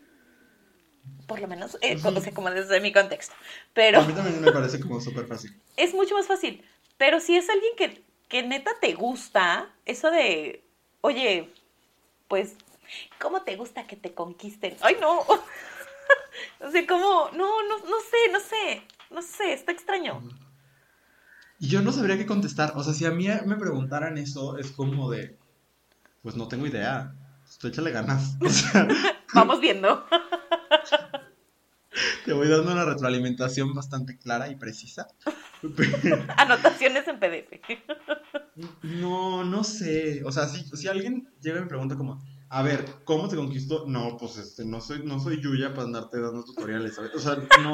Por lo menos, eh, como desde mi contexto. Pero. A mí también me parece como súper fácil. Es mucho más fácil. Pero si es alguien que, que neta te gusta, eso de. Oye, pues, ¿cómo te gusta que te conquisten? ¡Ay, no! no sé cómo. No, no, no sé, no sé. No sé, está extraño. Y yo no sabría qué contestar. O sea, si a mí me preguntaran eso, es como de. Pues no tengo idea. Estoy échale ganas. Vamos viendo. Te voy dando una retroalimentación bastante clara y precisa. Anotaciones en PDF. No, no sé. O sea, si, si alguien llega y me pregunta como, a ver, ¿cómo te conquisto? No, pues este, no soy, no soy Yuya para andarte dando tutoriales, ¿sabes? O sea, no,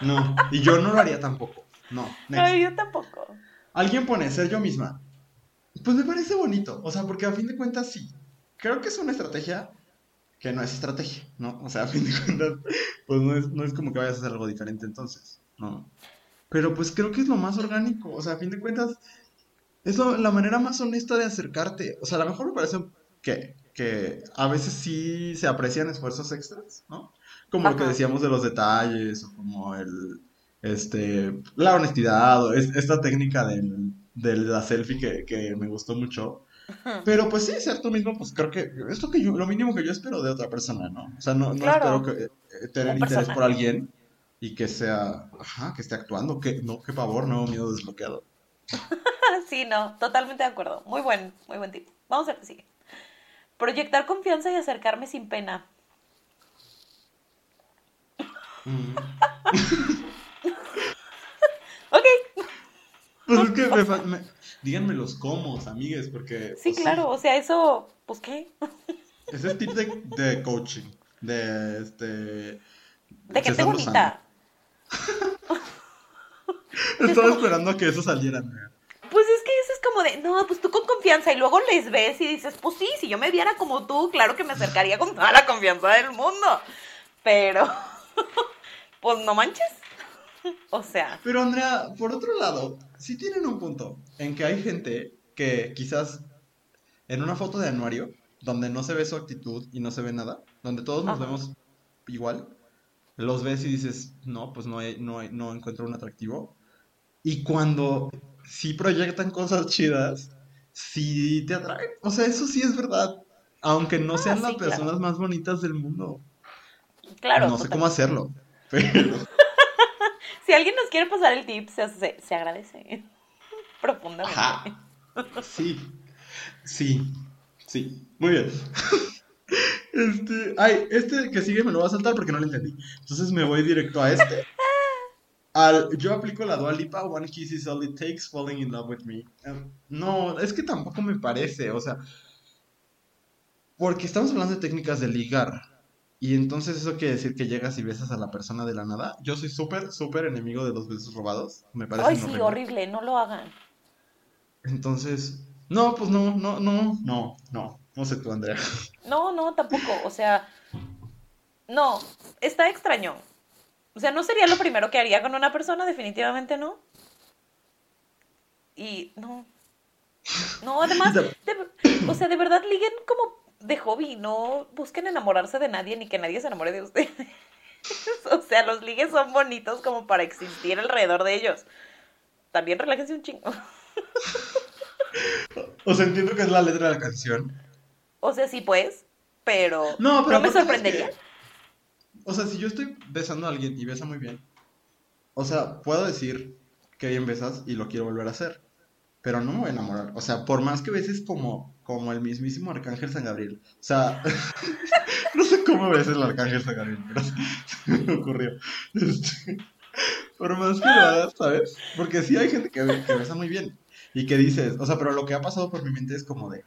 no. Y yo no lo haría tampoco. No. No, yo tampoco. Alguien pone ser yo misma. Pues me parece bonito. O sea, porque a fin de cuentas sí. Creo que es una estrategia que no es estrategia, ¿no? O sea, a fin de cuentas, pues no es, no es como que vayas a hacer algo diferente entonces, ¿no? Pero pues creo que es lo más orgánico. O sea, a fin de cuentas, es la manera más honesta de acercarte. O sea, a lo mejor me parece que, que a veces sí se aprecian esfuerzos extras, ¿no? Como lo que decíamos de los detalles, o como el, este, la honestidad, o esta técnica del, de la selfie que, que me gustó mucho. Pero pues sí, ser tú mismo, pues creo que es lo, que yo, lo mínimo que yo espero de otra persona, ¿no? O sea, no, no espero que, eh, tener interés por alguien y que sea, ajá, que esté actuando, que no, qué pavor, no, miedo desbloqueado. sí, no, totalmente de acuerdo. Muy buen, muy buen tip. Vamos a ver qué sigue. Proyectar confianza y acercarme sin pena. Mm. ok. Pues es que me, díganme los cómo, amigues, porque... Sí, pues, claro, o sea, eso, pues qué. Ese es tip de, de coaching, de este... De gente bonita. Estaba esperando a que eso saliera. Pues es que eso es como de, no, pues tú con confianza y luego les ves y dices, pues sí, si yo me viera como tú, claro que me acercaría con toda la confianza del mundo. Pero, pues no manches. O sea. Pero Andrea, por otro lado, sí tienen un punto en que hay gente que quizás en una foto de anuario, donde no se ve su actitud y no se ve nada, donde todos nos vemos igual, los ves y dices, no, pues no, no, no encuentro un atractivo. Y cuando sí proyectan cosas chidas, sí te atraen. O sea, eso sí es verdad. Aunque no ah, sean las personas más bonitas del mundo. Claro. No sé cómo hacerlo. Pero... si alguien nos quiere pasar el tip, se, se, agradece. Profundamente. Sí. Sí. Sí. Muy bien. Este, ay, este que sigue me lo voy a saltar porque no lo entendí. Entonces me voy directo a este. Al, yo aplico la Dualipa, One Kiss is all it takes, falling in love with me. Em, no, es que tampoco me parece, o sea, porque estamos hablando de técnicas de ligar. Y entonces eso quiere decir que llegas y besas a la persona de la nada. Yo soy súper, súper enemigo de los besos robados. Me parece Ay, sí, horrible, no lo hagan. Entonces, no, pues no, no, no, no, no. No sé tú, Andrea. No, no, tampoco. O sea, no, está extraño. O sea, no sería lo primero que haría con una persona, definitivamente no. Y no. No, además, o sea, de verdad liguen como de hobby, no busquen enamorarse de nadie ni que nadie se enamore de ustedes. o sea, los ligues son bonitos como para existir alrededor de ellos. También relájense un chingo. O sea, entiendo que es la letra de la canción. O sea, sí, pues, pero No, pero me aparte sorprendería. es que- o sea, si yo estoy besando a alguien y besa muy bien, o sea, puedo decir que bien besas y lo quiero volver a hacer, pero no me voy a enamorar. O sea, por más que beses como, como el mismísimo Arcángel San Gabriel. O sea, no sé cómo besa el Arcángel San Gabriel, pero se me ocurrió. Este, por más que hagas, ¿sabes? Porque sí hay gente que, que besa muy bien y que dices, o sea, pero lo que ha pasado por mi mente es como de,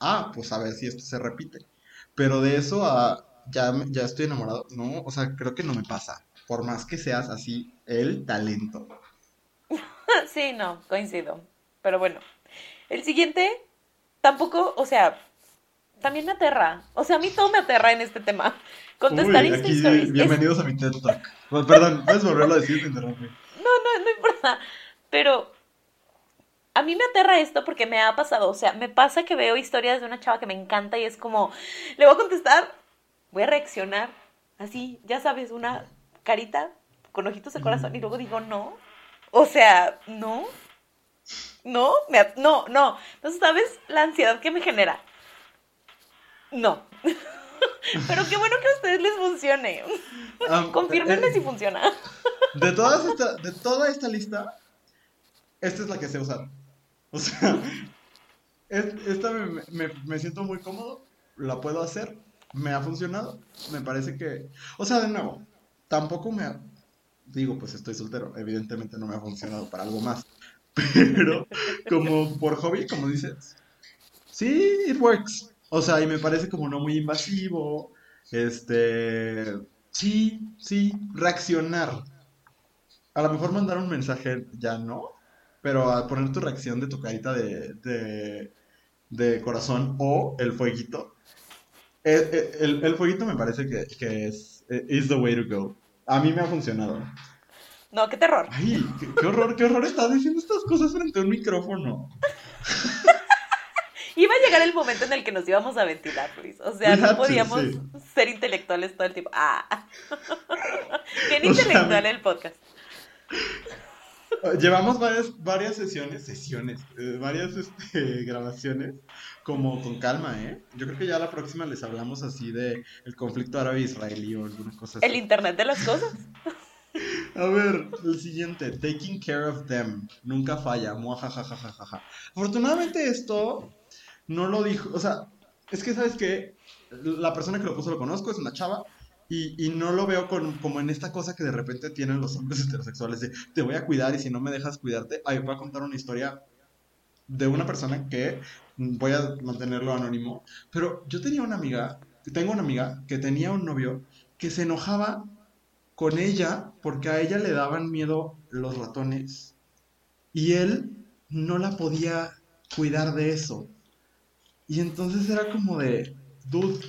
ah, pues a ver si esto se repite. Pero de eso a ya, ya estoy enamorado, no, o sea, creo que no me pasa. Por más que seas así, el talento. Sí, no, coincido. Pero bueno, el siguiente tampoco, o sea, también me aterra. O sea, a mí todo me aterra en este tema. Contestar Uy, Insta aquí, Stories. es- bienvenidos a mi TED Talk. Bueno, perdón, puedes volverlo a decir. No, no, no importa. Pero a mí me aterra esto porque me ha pasado. O sea, me pasa que veo historias de una chava que me encanta y es como, le voy a contestar, voy a reaccionar. Así, ya sabes, una carita con ojitos de corazón y luego digo, no. O sea, no. No, me no, no. Entonces, ¿sabes la ansiedad que me genera? No. Pero qué bueno que a ustedes les funcione. Am, Confírmenme eh, si funciona. De, todas esta, de toda esta lista, esta es la que sé usar. O sea, es- esta me, me- me siento muy cómodo, la puedo hacer, me ha funcionado, me parece que... O sea, de nuevo, tampoco me ha... Digo, pues estoy soltero, evidentemente no me ha funcionado para algo más. Pero como por hobby, como dices, sí, it works. O sea, y me parece como no muy invasivo. Este, sí, sí, reaccionar. A lo mejor mandar un mensaje ya no, pero a poner tu reacción de tu carita de, de, de corazón o el fueguito. Eh, eh, El, el fueguito me parece que, que es eh, is the way to go. A mí me ha funcionado. No, qué terror. Ay, qué, qué horror, qué horror estar diciendo estas cosas frente a un micrófono. Iba a llegar el momento en el que nos íbamos a ventilar, Luis. O sea, no podíamos sí. ser intelectuales todo el tiempo. Ah. Bien O sea, intelectual el podcast. Llevamos varias, varias sesiones, sesiones, eh, varias este, grabaciones, como con calma, ¿eh? Yo creo que ya la próxima les hablamos así de el conflicto árabe-israelí o alguna cosa El así. internet de las cosas. A ver, el siguiente, taking care of them, nunca falla, muajajajajaja. Afortunadamente esto no lo dijo, o sea, es que sabes que la persona que lo puso lo conozco, es una chava, y, y no lo veo con, como en esta cosa que de repente tienen los hombres heterosexuales de te voy a cuidar y si no me dejas cuidarte, ahí voy a contar una historia de una persona que voy a mantenerlo anónimo, pero yo tenía una amiga, tengo una amiga que tenía un novio que se enojaba con ella porque a ella le daban miedo los ratones y él no la podía cuidar de eso. Y entonces era como de, dude,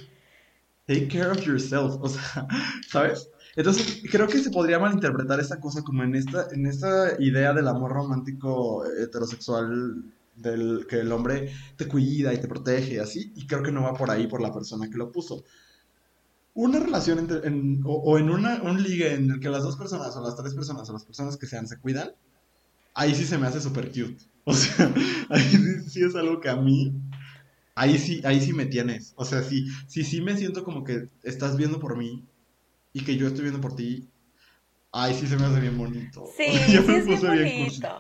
take care of yourself, o sea, ¿sabes? Entonces creo que se podría malinterpretar esa cosa como en esta, en esta idea del amor romántico heterosexual del que el hombre te cuida y te protege y así, y creo que no va por ahí por la persona que lo puso una relación entre, en- o, o en una, un ligue en el que las dos personas o las tres personas o las personas que sean se cuidan, ahí sí se me hace súper cute. O sea, ahí sí, sí es algo que a mí, ahí sí, ahí sí me tienes. O sea, sí, sí, sí me siento como que estás viendo por mí y que yo estoy viendo por ti. Ahí sí se me hace bien bonito. Sí, me es bien puse bien cursi. bonito.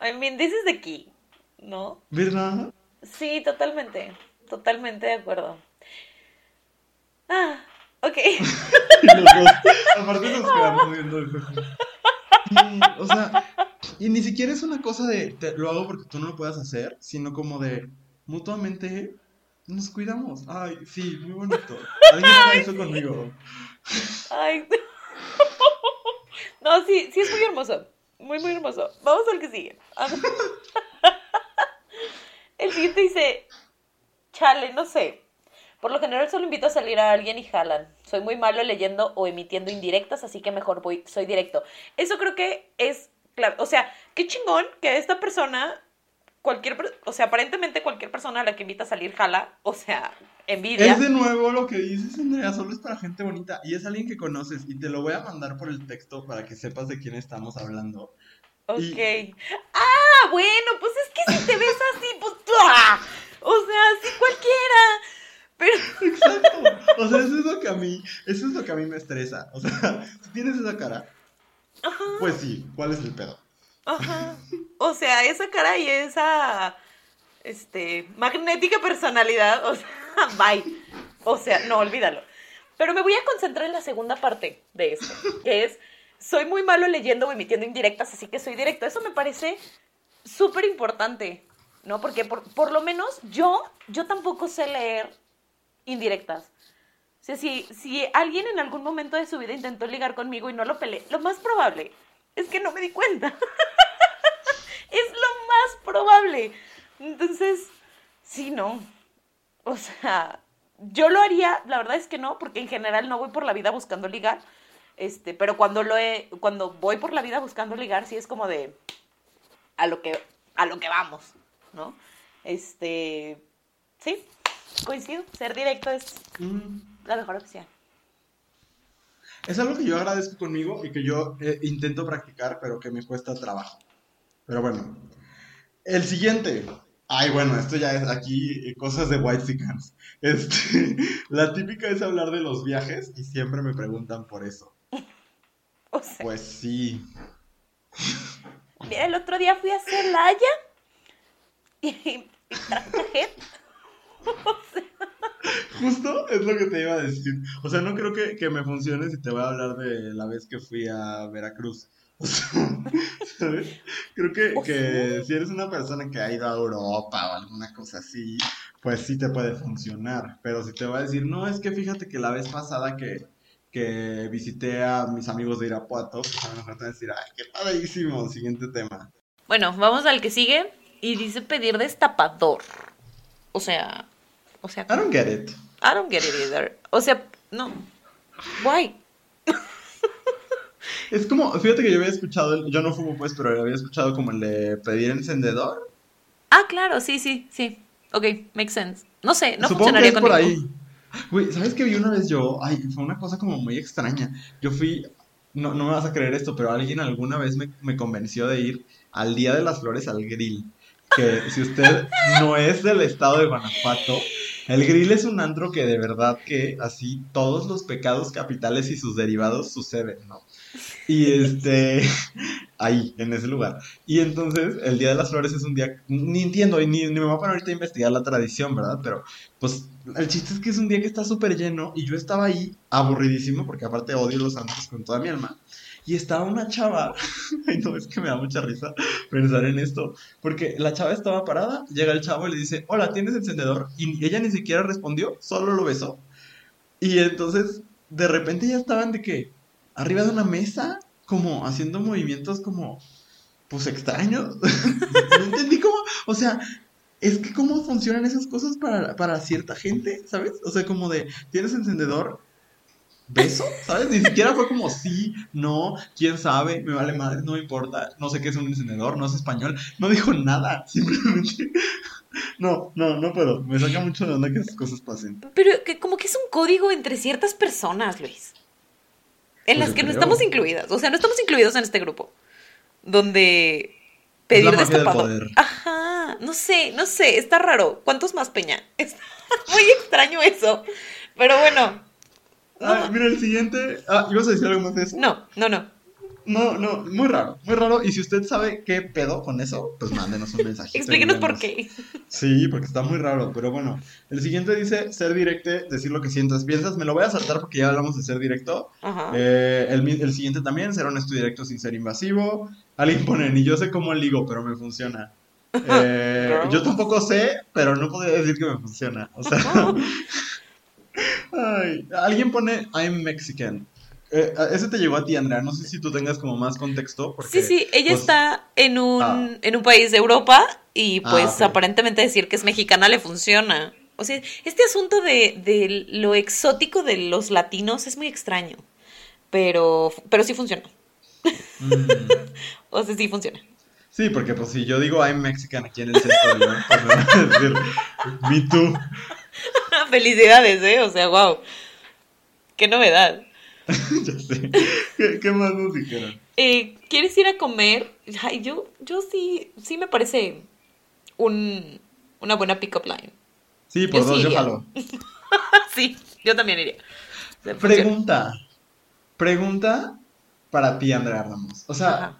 I mean, this is the key, ¿no? ¿Verdad? Sí, totalmente. Totalmente de acuerdo. Ah, ok. Y los dos, aparte nos quedamos viendo el juego. Sí, o sea, y ni siquiera es una cosa de te- lo hago porque tú no lo puedas hacer, sino como de mutuamente nos cuidamos. Ay, sí, muy bonito. Alguien haga eso conmigo. Ay. No, sí, sí es muy hermoso. Muy, muy hermoso. Vamos al que sigue. El siguiente dice, chale, no sé. Por lo general solo invito a salir a alguien y jalan. Soy muy malo leyendo o emitiendo indirectas, así que mejor voy, soy directo. Eso creo que es clave. O sea, qué chingón que esta persona, cualquier, o sea, aparentemente cualquier persona a la que invita a salir jala. O sea, envidia. Es de nuevo lo que dices, Andrea, solo es para gente bonita y es alguien que conoces y te lo voy a mandar por el texto para que sepas de quién estamos hablando. Ok. Y- Ah, bueno, pues es que si te ves así, pues. O sea, así cualquiera. Pero. Exacto. O sea, eso es lo que a mí, eso es lo que a mí me estresa. O sea, si tienes esa cara, Ajá. pues sí, ¿cuál es el pedo? Ajá. O sea, esa cara y esa. Este. Magnética personalidad. O sea, bye. O sea, no, olvídalo. Pero me voy a concentrar en la segunda parte de esto. Que es. Soy muy malo leyendo o emitiendo indirectas, así que soy directo. Eso me parece súper importante. ¿No? Porque por, por lo menos yo, yo tampoco sé leer indirectas. O sea, si, si alguien en algún momento de su vida intentó ligar conmigo y no lo peleé, lo más probable es que no me di cuenta. es lo más probable. Entonces, sí, no. O sea, yo lo haría, la verdad es que no, porque en general no voy por la vida buscando ligar. Este, pero cuando lo cuando voy por la vida buscando ligar, sí es como de a lo que, a lo que vamos, ¿no? Este, sí, coincido. Ser directo es Mm, la mejor opción. Es algo que yo agradezco conmigo y que yo eh, intento practicar, pero que me cuesta trabajo. Pero bueno, el siguiente. Ay, bueno, esto ya es aquí eh, cosas de White Este, la típica es hablar de los viajes y siempre me preguntan por eso. O sea, Pues sí. mira, el otro día fui a Celaya y, y traje Justo es lo que te iba a decir. O sea, no creo que, que me funcione si te voy a hablar de la vez que fui a Veracruz. O sea, ¿sabes? Creo que, que si eres una persona que ha ido a Europa o alguna cosa así, pues sí te puede funcionar. Pero si te voy a decir, no, es que fíjate que la vez pasada que, que visité a mis amigos de Irapuato, pues a lo mejor te van a decir, ay, qué padrísimo, siguiente tema. Bueno, vamos al que sigue. Y dice pedir destapador. O sea, o sea, I don't get it. I don't get it either. O sea, no. Why? Es como, fíjate que yo había escuchado, yo no fumo pues, pero había escuchado como el de pedir encendedor. Ah, claro, sí, sí, sí. Ok, makes sense. No sé, no Supongo que funcionaría es por ahí. Güey, ¿sabes qué vi una vez yo? Ay, fue una cosa como muy extraña. Yo fui, no, no me vas a creer esto, pero alguien alguna vez me, me convenció de ir al Día de las Flores al grill. Que si usted no es del estado de Guanajuato, el grill es un antro que de verdad que así todos los pecados capitales y sus derivados suceden, ¿no? Y este, ahí, en ese lugar. Y entonces, el Día de las Flores es un día, ni entiendo, y ni, ni me voy a poner ahorita a investigar la tradición, ¿verdad? Pero, pues, el chiste es que es un día que está súper lleno, y yo estaba ahí, aburridísimo, porque aparte odio los santos con toda mi alma. Y estaba una chava, ay no, es que me da mucha risa pensar en esto, porque la chava estaba parada, llega el chavo y le dice, hola, ¿tienes encendedor? Y ella ni siquiera respondió, solo lo besó. Y entonces, de repente ya estaban de que, arriba de una mesa, como haciendo movimientos como, pues extraños. no entendí cómo, o sea, es que cómo funcionan esas cosas para, para cierta gente, ¿sabes? O sea, como de, ¿tienes encendedor? ¿Beso? ¿Sabes? Ni siquiera fue como sí, no, quién sabe, me vale madre, no me importa, no sé qué es un encendedor, no es español, no dijo nada, simplemente. No, no, no puedo, me saca mucho de onda que esas cosas pasen. Pero que como que es un código entre ciertas personas, Luis. En Pues las que no creo. estamos incluidas. O sea, no estamos incluidos en este grupo. Donde Es pedir la magia del poder. Ajá. No sé, no sé. Está raro. ¿Cuántos más, Peña? Está muy extraño eso. Pero bueno. No, Ah, mira, el siguiente. Ah, ¿ibas a decir algo más de eso? no, no, no. No, no, muy raro, muy raro. Y si usted sabe qué pedo con eso, pues mándenos un mensaje. Explíquenos por qué. Sí, porque está muy raro, pero bueno. El siguiente dice ser directo, decir lo que sientas, piensas. Me lo voy a saltar porque ya hablamos de ser directo. Ajá. Eh, el, el siguiente también, ser honesto y directo sin ser invasivo. Alguien pone, ni yo sé cómo ligo, pero me funciona. Eh, yo tampoco sé, pero no podría decir que me funciona. O sea, ay, alguien pone, I'm Mexican. Eh, ese te llegó a ti, Andrea. No sé si tú tengas como más contexto. Porque, Sí, sí, ella pues, está en un, ah. en un país de Europa y Ah, pues aparentemente decir que es mexicana le funciona. O sea, este asunto de, de lo exótico de los latinos es muy extraño, pero, pero sí funciona. mm, O sea, sí funciona. sí, porque pues si yo digo I'm Mexican aquí en el centro de León, pues me van a decir, me too. Felicidades, ¿eh? O sea, wow. Qué novedad. ya sé. ¿Qué, más nos dijeron? Eh, ¿Quieres ir a comer? Ay, yo, yo sí, sí me parece un, una buena pick-up line. Sí, por dos, yo jalo. sí, yo también iría. Pregunta. Pregunta para ti, Andrea Ramos. O sea,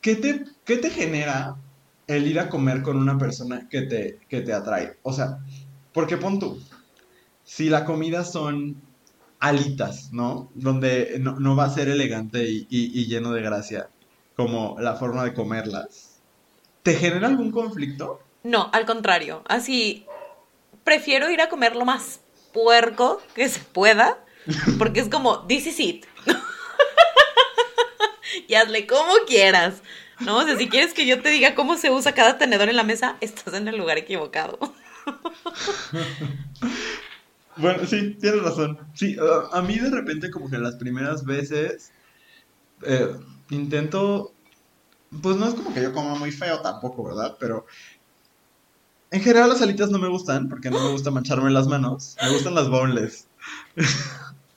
¿qué te, ¿qué te genera el ir a comer con una persona que te, que te atrae? O sea, porque pon tú, si la comida son alitas, ¿no? Donde no, va a ser elegante y, lleno de gracia, como la forma de comerlas. ¿Te genera algún conflicto? No, al contrario. Así, prefiero ir a comer lo más puerco que se pueda, porque es como, this is it. y hazle como quieras. ¿No? O sea, si quieres que yo te diga cómo se usa cada tenedor en la mesa, estás en el lugar equivocado. Bueno, sí, tienes razón. Sí, a mí de repente como que las primeras veces eh, intento, pues no es como que yo coma muy feo tampoco, ¿verdad? Pero en general las alitas no me gustan porque no me gusta mancharme las manos. Me gustan las boneless.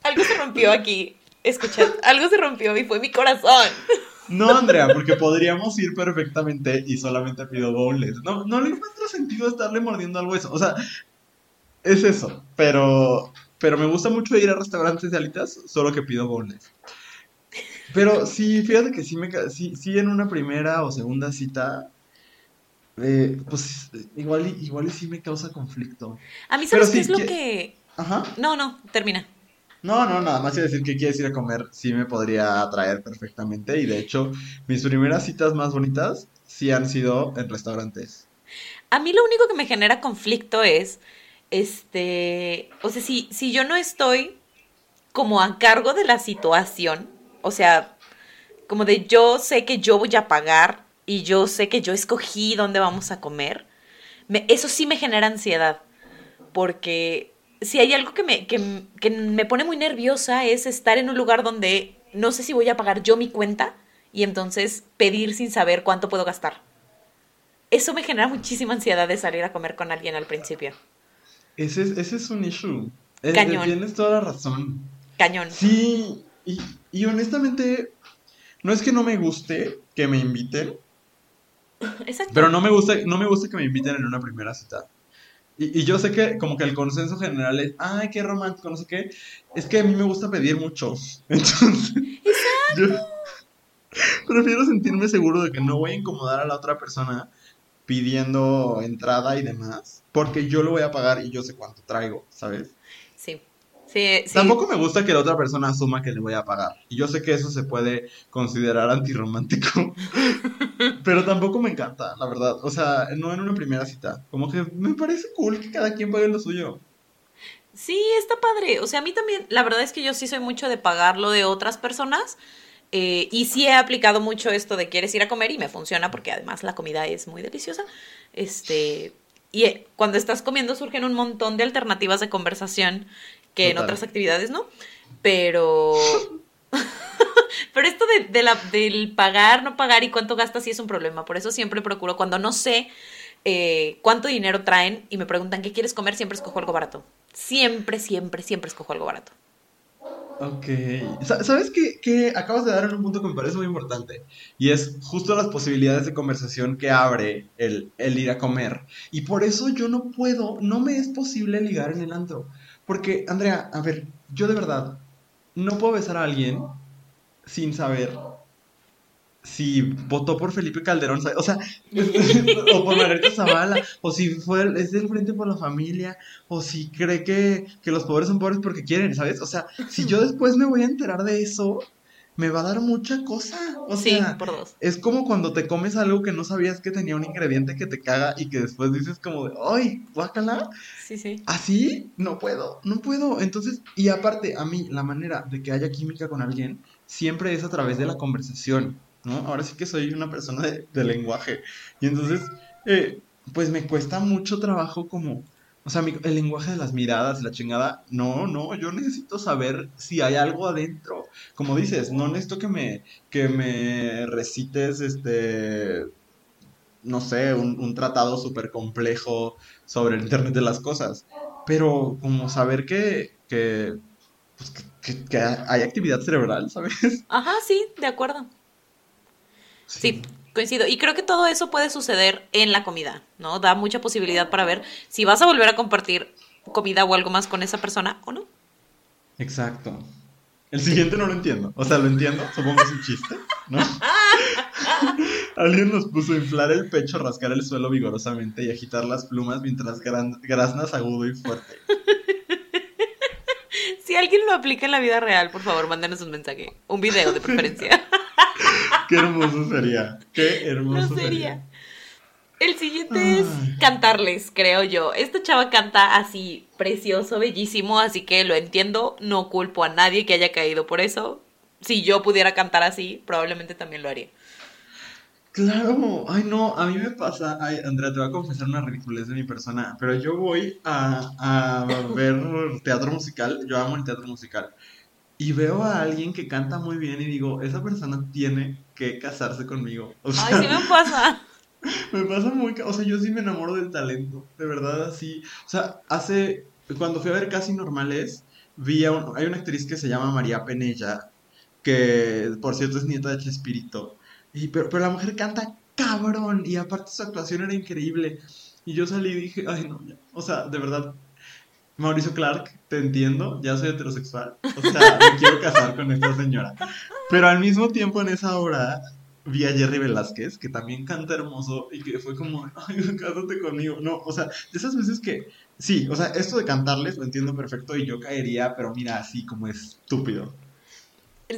Algo se rompió aquí. Escucha, algo se rompió y fue mi corazón. No, Andrea, porque podríamos ir perfectamente y solamente pido boneless. No, no le encuentro sentido estarle mordiendo al hueso. O sea, es eso, pero, pero me gusta mucho ir a restaurantes de alitas, solo que pido boneless. Pero sí, fíjate que sí, me, sí, sí en una primera o segunda cita, eh, pues igual, igual y sí me causa conflicto. A mí, ¿sabes qué es lo que... Ajá. No, no, termina. No, no, nada más decir que quieres ir a comer, sí me podría atraer perfectamente. Y de hecho, mis primeras citas más bonitas sí han sido en restaurantes. A mí lo único que me genera conflicto es este, o sea, si, si yo no estoy como a cargo de la situación, o sea, como de yo sé que yo voy a pagar y yo sé que yo escogí dónde vamos a comer, me, eso sí me genera ansiedad, porque si hay algo que me, que, que me pone muy nerviosa es estar en un lugar donde no sé si voy a pagar yo mi cuenta y entonces pedir sin saber cuánto puedo gastar. Eso me genera muchísima ansiedad de salir a comer con alguien al principio. Ese es, ese es un issue. Eh, Cañón. tienes toda la razón. Cañón. Sí, y, y honestamente, no es que no me guste que me inviten. Exacto. Pero no me gusta, no me gusta que me inviten en una primera cita. Y, y, yo sé que como que el consenso general es, ay, qué romántico, no sé qué. Es que a mí me gusta pedir mucho. Entonces, yo prefiero sentirme seguro de que no voy a incomodar a la otra persona pidiendo entrada y demás, porque yo lo voy a pagar y yo sé cuánto traigo, ¿sabes? Sí. Sí, Tampoco me gusta que la otra persona asuma que le voy a pagar. Y yo sé que eso se puede considerar antirromántico. pero tampoco me encanta, la verdad. O sea, no en una primera cita. Como que me parece cool que cada quien pague lo suyo. Sí, está padre. O sea, a mí también, la verdad es que yo sí soy mucho de pagar lo de otras personas. Eh, y sí he aplicado mucho esto de quieres ir a comer y me funciona porque además la comida es muy deliciosa. Este, y eh, cuando estás comiendo surgen un montón de alternativas de conversación que en otras actividades no. Pero... Pero esto de, del pagar, no pagar y cuánto gastas sí es un problema. Por eso siempre procuro, cuando no sé eh, cuánto dinero traen y me preguntan qué quieres comer, siempre escojo algo barato. Siempre, siempre, siempre escojo algo barato. Ok. ¿Sabes qué, Acabas de dar en un punto que me parece muy importante. Y es justo las posibilidades de conversación que abre el, el, ir a comer. Y por eso yo no puedo, no me es posible ligar en el antro. Porque, Andrea, a ver, yo de verdad no puedo besar a alguien sin saber si votó por Felipe Calderón, o sea, o por Margarita Zavala, o si fue, es del Frente por la Familia, o si cree que, que, los pobres son pobres porque quieren, ¿sabes? O sea, si yo después me voy a enterar de eso, me va a dar mucha cosa. O sí, sea, por dos. es como cuando te comes algo que no sabías que tenía un ingrediente que te caga y que después dices como de, ¡ay, guácala! Sí, sí. Así no puedo, no puedo. Entonces, y aparte, a mí, la manera de que haya química con alguien siempre es a través de la conversación. ¿no? Ahora sí que soy una persona de, lenguaje. Y entonces, eh, pues me cuesta mucho trabajo como, o sea, el lenguaje de las miradas, la chingada, no, no, yo necesito saber si hay algo adentro. Como dices, no necesito que me, que me recites, este, no sé, un, un tratado súper complejo sobre el Internet de las cosas. pero como saber que, que, pues, que, que hay actividad cerebral, ¿sabes? Ajá, sí, de acuerdo. Sí. Coincido. Y creo que todo eso puede suceder en la comida, ¿no? Da mucha posibilidad para ver si vas a volver a compartir comida o algo más con esa persona o no. Exacto. El siguiente no lo entiendo. O sea, lo entiendo, supongo que es un chiste, ¿no? Alguien nos puso a inflar el pecho, rascar el suelo vigorosamente y agitar las plumas mientras graznas agudo y fuerte. Si alguien lo aplica en la vida real, por favor, mándanos un mensaje. Un video de preferencia. Qué hermoso sería. Qué hermoso sería. El siguiente es cantarles, creo yo. Esta chava canta así, precioso, bellísimo, así que lo entiendo. No culpo a nadie que haya caído por eso. Si yo pudiera cantar así, probablemente también lo haría. Claro, ay no, a mí me pasa, ay Andrea, te voy a confesar una ridiculez de mi persona, pero yo voy a, a ver teatro musical, yo amo el teatro musical, y veo a alguien que canta muy bien y digo, esa persona tiene que casarse conmigo. Ay, sí me pasa. me pasa muy, o sea, yo sí me enamoro del talento, de verdad, así. O sea, hace, cuando fui a ver Casi Normales, vi a un, hay una actriz que se llama María Penella, que por cierto es nieta de Chespirito, y, pero, pero la mujer canta cabrón, y aparte su actuación era increíble. Y yo salí y dije, ay no, ya. o sea, de verdad, Mauricio Clark, te entiendo, ya soy heterosexual, o sea, me quiero casar con esta señora. Pero al mismo tiempo en esa hora vi a Jerry Velázquez, que también canta hermoso y que fue como, ay, cásate conmigo. No, o sea, de esas veces que, sí, o sea, esto de cantarles lo entiendo perfecto y yo caería, pero mira, así como estúpido.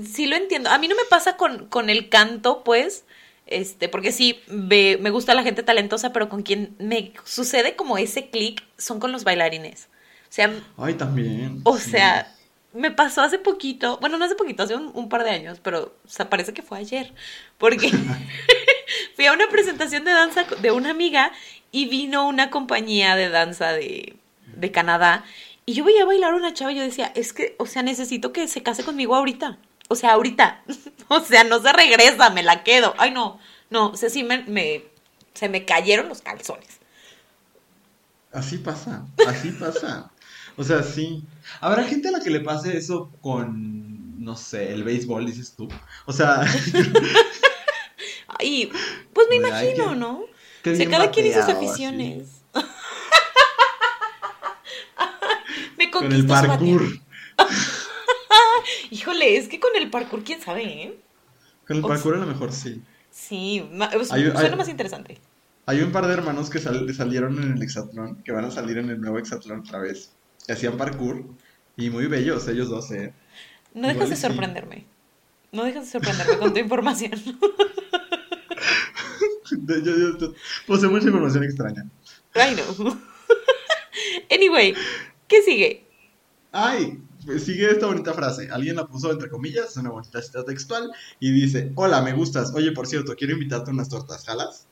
Sí lo entiendo. A mí no me pasa con, con el canto, pues, este, porque sí, me, me gusta la gente talentosa, pero con quien me sucede como ese clic son con los bailarines. Sea, Ay, también. O sea, me pasó hace poquito, bueno, no hace poquito, hace un, par de años, pero o sea, parece que fue ayer, porque fui a una presentación de danza de una amiga y vino una compañía de danza de, de Canadá y yo veía a bailar a una chava y yo decía, es que, o sea, necesito que se case conmigo ahorita. O sea, ahorita. o sea, no se regresa, me la quedo. Ay, no, no, o sea, sí me, me se me cayeron los calzones. Así pasa, así pasa. O sea, sí. Habrá gente a la que le pase eso con, no sé, el béisbol, dices tú. O sea. Ay, pues me imagino, ¿no? O sea, cada quien y sus aficiones. me con el parkour. Híjole, es que con el parkour, quién sabe, ¿eh? Con el parkour a lo mejor sí. Sí, suena más interesante. Hay un par de hermanos que salieron en el Exatlón, que van a salir en el nuevo Exatlón otra vez hacían parkour y muy bellos ellos dos, ¿eh? No dejas de sorprenderme. No dejas de sorprenderme con tu información. yo, posee mucha información extraña. Ay, no. anyway, ¿qué sigue? Ay, pues sigue esta bonita frase. Alguien la puso entre comillas, es una bonita cita textual, y dice, hola, me gustas. Oye, por cierto, quiero invitarte a unas tortas, ¿jalas?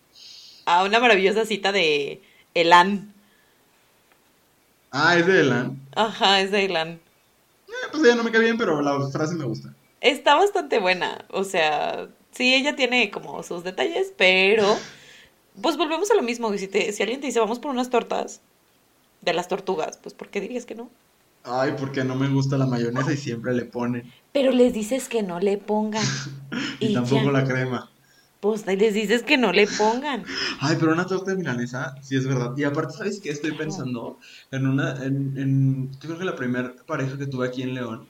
A una maravillosa cita de Elan. Ah, es de Elan. Ajá, es de Elan. Eh, pues ella no me cae bien, pero la frase me gusta. Está bastante buena. O sea, sí, ella tiene como sus detalles, pero. Pues volvemos a lo mismo. Si, si alguien te dice, vamos por unas tortas de las tortugas, pues ¿por qué dirías que no? Ay, porque no me gusta la mayonesa y siempre le ponen. Pero les dices que no le pongan. y, tampoco la crema. Pues les dices que no le pongan. Ay, pero una torta de milanesa, sí es verdad. Y aparte, ¿sabes qué? Estoy pensando en una, en, en yo creo que la primera pareja que tuve aquí en León,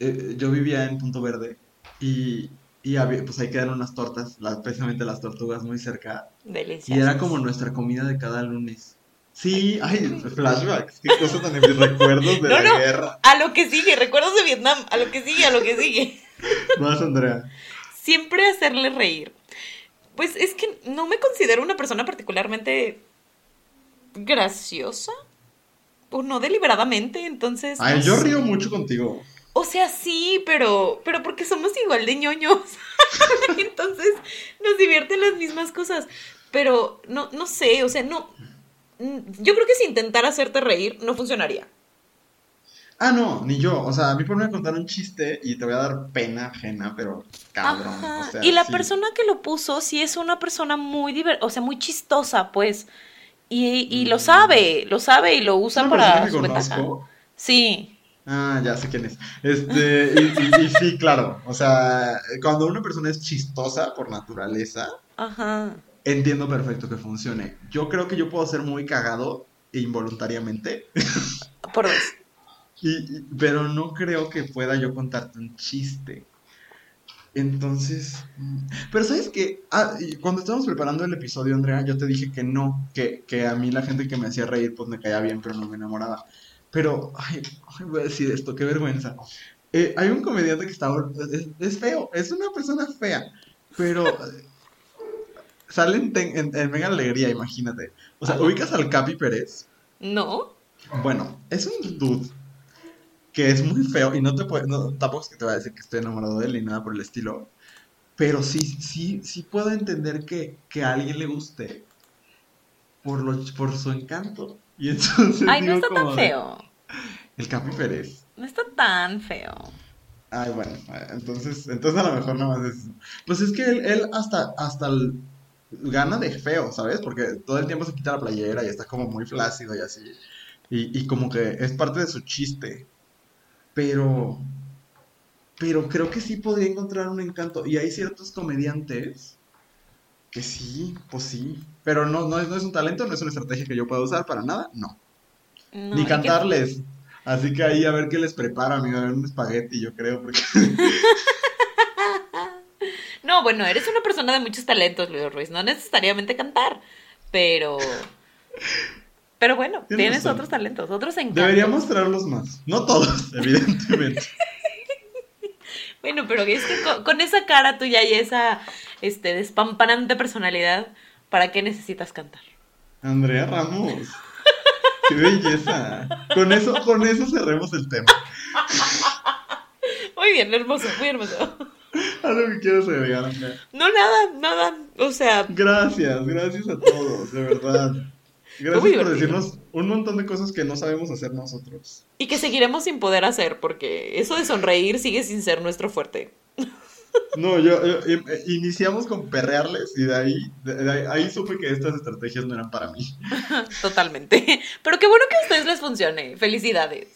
eh, yo vivía en Punto Verde y, y había, pues ahí quedan unas tortas, las, precisamente las tortugas muy cerca. Deliciosas. Y era como nuestra comida de cada lunes. Sí, ay, flashbacks, qué cosa tan mis recuerdos de la guerra. A lo que sigue, recuerdos de Vietnam, a lo que sigue, a lo que sigue. Más, Andrea siempre hacerle reír. Pues es que no me considero una persona particularmente graciosa. O no deliberadamente, entonces. Ay, yo río mucho contigo. O sea, sí, pero. Pero porque somos igual de ñoños. entonces, nos divierten las mismas cosas. Pero no, no sé, o sea, no. Yo creo que si intentara hacerte reír, no funcionaría. Ah, no, ni yo. O sea, a mí por me contar un chiste y te voy a dar pena ajena, pero cabrón. y la persona que lo puso sí es una persona muy divertida, o sea, muy chistosa, pues. Y, y lo sabe, lo sabe y lo usa ¿Es una persona para que su ventaja. conozco? Sí, Ah, ya sé quién es. Este, y, y- y sí, claro. O sea, cuando una persona es chistosa por naturaleza, ajá. entiendo perfecto que funcione. Yo creo que yo puedo ser muy cagado e involuntariamente, Por dos. Y, pero no creo que pueda yo contarte un chiste. Entonces, pero sabes que cuando estábamos preparando el episodio, Andrea, yo te dije que no, que, que a mí la gente que me hacía reír pues me caía bien, pero no me enamoraba. Pero, ay, ay, voy a decir esto, qué vergüenza. Eh, hay un comediante que está, es, es feo, es una persona fea, pero sale en, en, en Mega Alegría, imagínate. O sea, ubicas al Capi Pérez. ¿No? Bueno, es un dude que es muy feo y no te puede, no, tampoco es que te voy a decir que estoy enamorado de él ni nada por el estilo, pero sí, sí, sí puedo entender que, que a alguien le guste por, lo, por su encanto. Y entonces Ay, no está como tan de, feo. El Capi Pérez. No está tan feo. Ay, bueno, entonces, entonces a lo mejor nada más es... Pues es que él, él hasta, hasta el- gana de feo, ¿sabes? Porque todo el tiempo se quita la playera y está como muy flácido y así. Y, y como que es parte de su chiste. Pero... Pero creo que sí podría encontrar un encanto. Y hay ciertos comediantes que sí, pues sí. Pero no, no, es, no es un talento, no es una estrategia que yo pueda usar para nada, no. No, Ni que- cantarles. Así que ahí a ver qué les prepara, amigo. A ver un espagueti, yo creo. Porque... No, bueno, eres una persona de muchos talentos, Luis Ruiz. No necesariamente cantar, pero. Pero bueno, Tienes otros talentos, otros encantos. Debería mostrarlos más. No todos, evidentemente. Bueno, pero es que con, con esa cara tuya y esa este, despampanante personalidad, ¿para qué necesitas cantar? Andrea Ramos. Qué belleza. Con eso, con eso cerremos el tema. Muy bien, hermoso, muy hermoso. Algo que quieras agregar, Andrea. No, nada, nada. O sea, Gracias, gracias a todos, de verdad. Gracias por decirnos un montón de cosas que no sabemos hacer nosotros. y que seguiremos sin poder hacer, porque eso de sonreír sigue sin ser nuestro fuerte. No, yo, yo- em- eh, iniciamos con perrearles y de ahí, de- de ahí, ahí supe que estas estrategias no eran para mí. Totalmente. Pero qué bueno que a ustedes les funcione. Felicidades.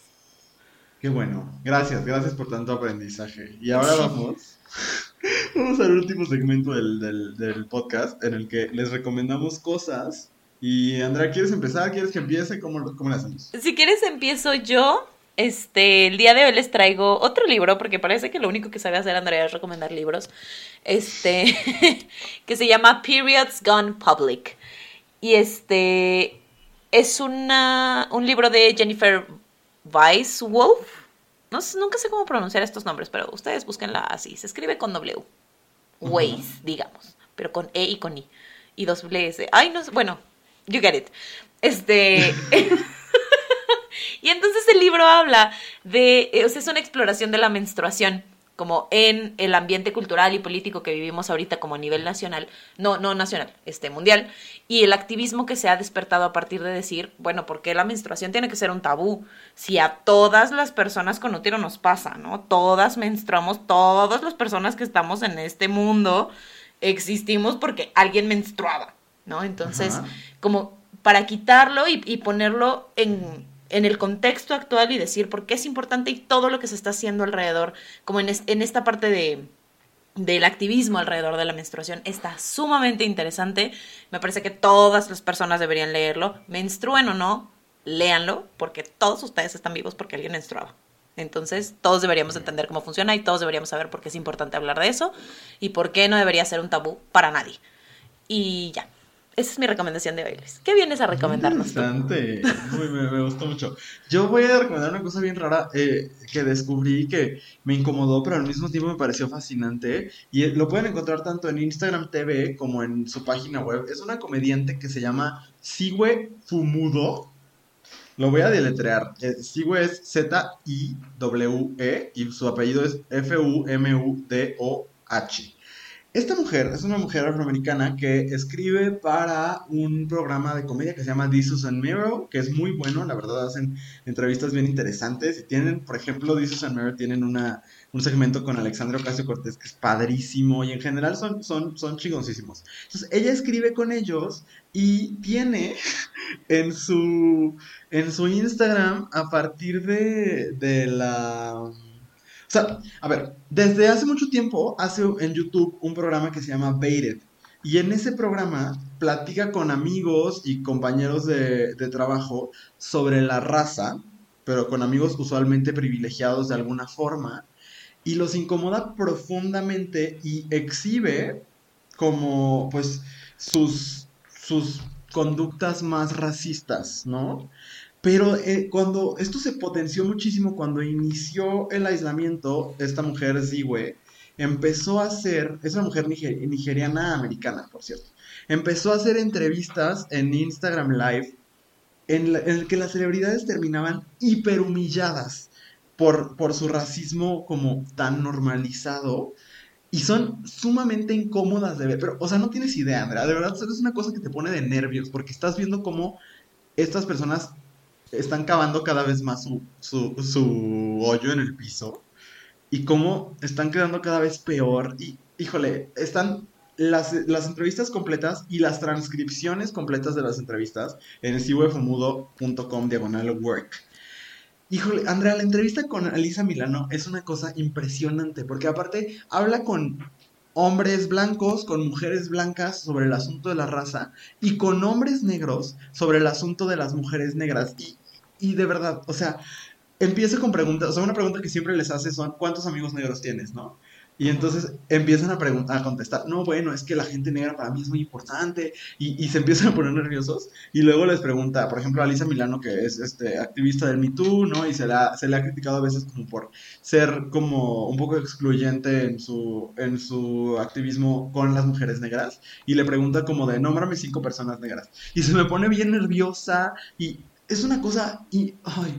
Qué bueno. Gracias, gracias por tanto aprendizaje. Y ahora vamos. Vamos al último segmento del, del, del podcast en el que les recomendamos cosas. Y Andrea, ¿quieres empezar? ¿Quieres que empiece? ¿Cómo, cómo lo hacemos? Si quieres empiezo yo. Este, el día de hoy les traigo otro libro, porque parece que lo único que sabe hacer Andrea es recomendar libros. Este, que se llama Periods Gone Public. Y este es una, un libro de Jennifer Weiswolf. No, sé- nunca sé cómo pronunciar estos nombres, pero ustedes búsquenla así. Se escribe con W. Weiss, digamos, pero con E y con I. Y dos S. Ay, no sé, bueno, you get it. Este. y entonces el libro habla de. eh, O sea, es una exploración de la menstruación, como en el ambiente cultural y político que vivimos ahorita, como a nivel nacional. No, no nacional, este, mundial. Y el activismo que se ha despertado a partir de decir, bueno, ¿por qué la menstruación tiene que ser un tabú? Si a todas las personas con útero nos pasa, ¿no? Todas menstruamos, todas las personas que estamos en este mundo existimos porque alguien menstruaba, ¿no? Entonces, Ajá. como para quitarlo y, y ponerlo en, en el contexto actual y decir por qué es importante y todo lo que se está haciendo alrededor, como en, es- en esta parte de del activismo alrededor de la menstruación está sumamente interesante. Me parece que todas las personas deberían leerlo, menstruen o no, léanlo, porque todos ustedes están vivos porque alguien menstruaba. Entonces, todos deberíamos entender cómo funciona y todos deberíamos saber por qué es importante hablar de eso y por qué no debería ser un tabú para nadie. Y ya, esa es mi recomendación de hoy, Luis. ¿Qué vienes a recomendarnos. Uy, me, me gustó mucho. Yo voy a recomendar una cosa bien rara eh, que descubrí que me incomodó, pero al mismo tiempo me pareció fascinante. Y lo pueden encontrar tanto en Instagram TV como en su página web. Es una comediante que se llama Sigue Fumudo. Lo voy a deletrear. Eh, Sigue es Z-I-W-E y su apellido es F-U-M-U-D-O-H. Esta mujer es una mujer afroamericana que escribe para un programa de comedia que se llama This is and Mirror, que es muy bueno, la verdad hacen entrevistas bien interesantes y tienen, por ejemplo, This is and Mirror tienen una, un segmento con Alexandra Ocasio Cortés que es padrísimo y en general son, son, son chingoncísimos. Entonces, ella escribe con ellos y tiene en su, en su Instagram a partir de, de la sea, a ver, desde hace mucho tiempo hace en YouTube un programa que se llama Baited. Y en ese programa platica con amigos y compañeros de, trabajo sobre la raza, pero con amigos usualmente privilegiados de alguna forma, y los incomoda profundamente y exhibe como pues sus, sus conductas más racistas, ¿no? Pero eh, cuando esto se potenció muchísimo, cuando inició el aislamiento, esta mujer, Ziwe, empezó a hacer, es una mujer nigeriana americana, por cierto, empezó a hacer entrevistas en Instagram Live en, el que las celebridades terminaban hiperhumilladas por, por su racismo como tan normalizado. Y son sumamente incómodas de ver. Pero, o sea, no tienes idea, Andrea. De verdad, es una cosa que te pone de nervios. Porque estás viendo cómo estas personas están cavando cada vez más su, su, hoyo en el piso y cómo están quedando cada vez peor. Y, híjole, están las, entrevistas completas y las transcripciones completas de las entrevistas en siwefumudo.com diagonal work. Híjole, Andrea, la entrevista con Alisa Milano es una cosa impresionante, porque aparte habla con hombres blancos con mujeres blancas sobre el asunto de la raza y con hombres negros sobre el asunto de las mujeres negras. Y, y de verdad, o sea, empieza con preguntas, o sea, una pregunta que siempre les hace son, ¿cuántos amigos negros tienes, no? Y entonces empiezan a, a contestar, no, bueno, es que la gente negra para mí es muy importante, y, y, se empiezan a poner nerviosos, y luego les pregunta, por ejemplo, a Lisa Milano, que es este, activista del Me Too, ¿no? Y se, la, se le ha criticado a veces como por ser como un poco excluyente en su, en su activismo con las mujeres negras, y le pregunta como de, nómbrame cinco personas negras, y se me pone bien nerviosa, y es una cosa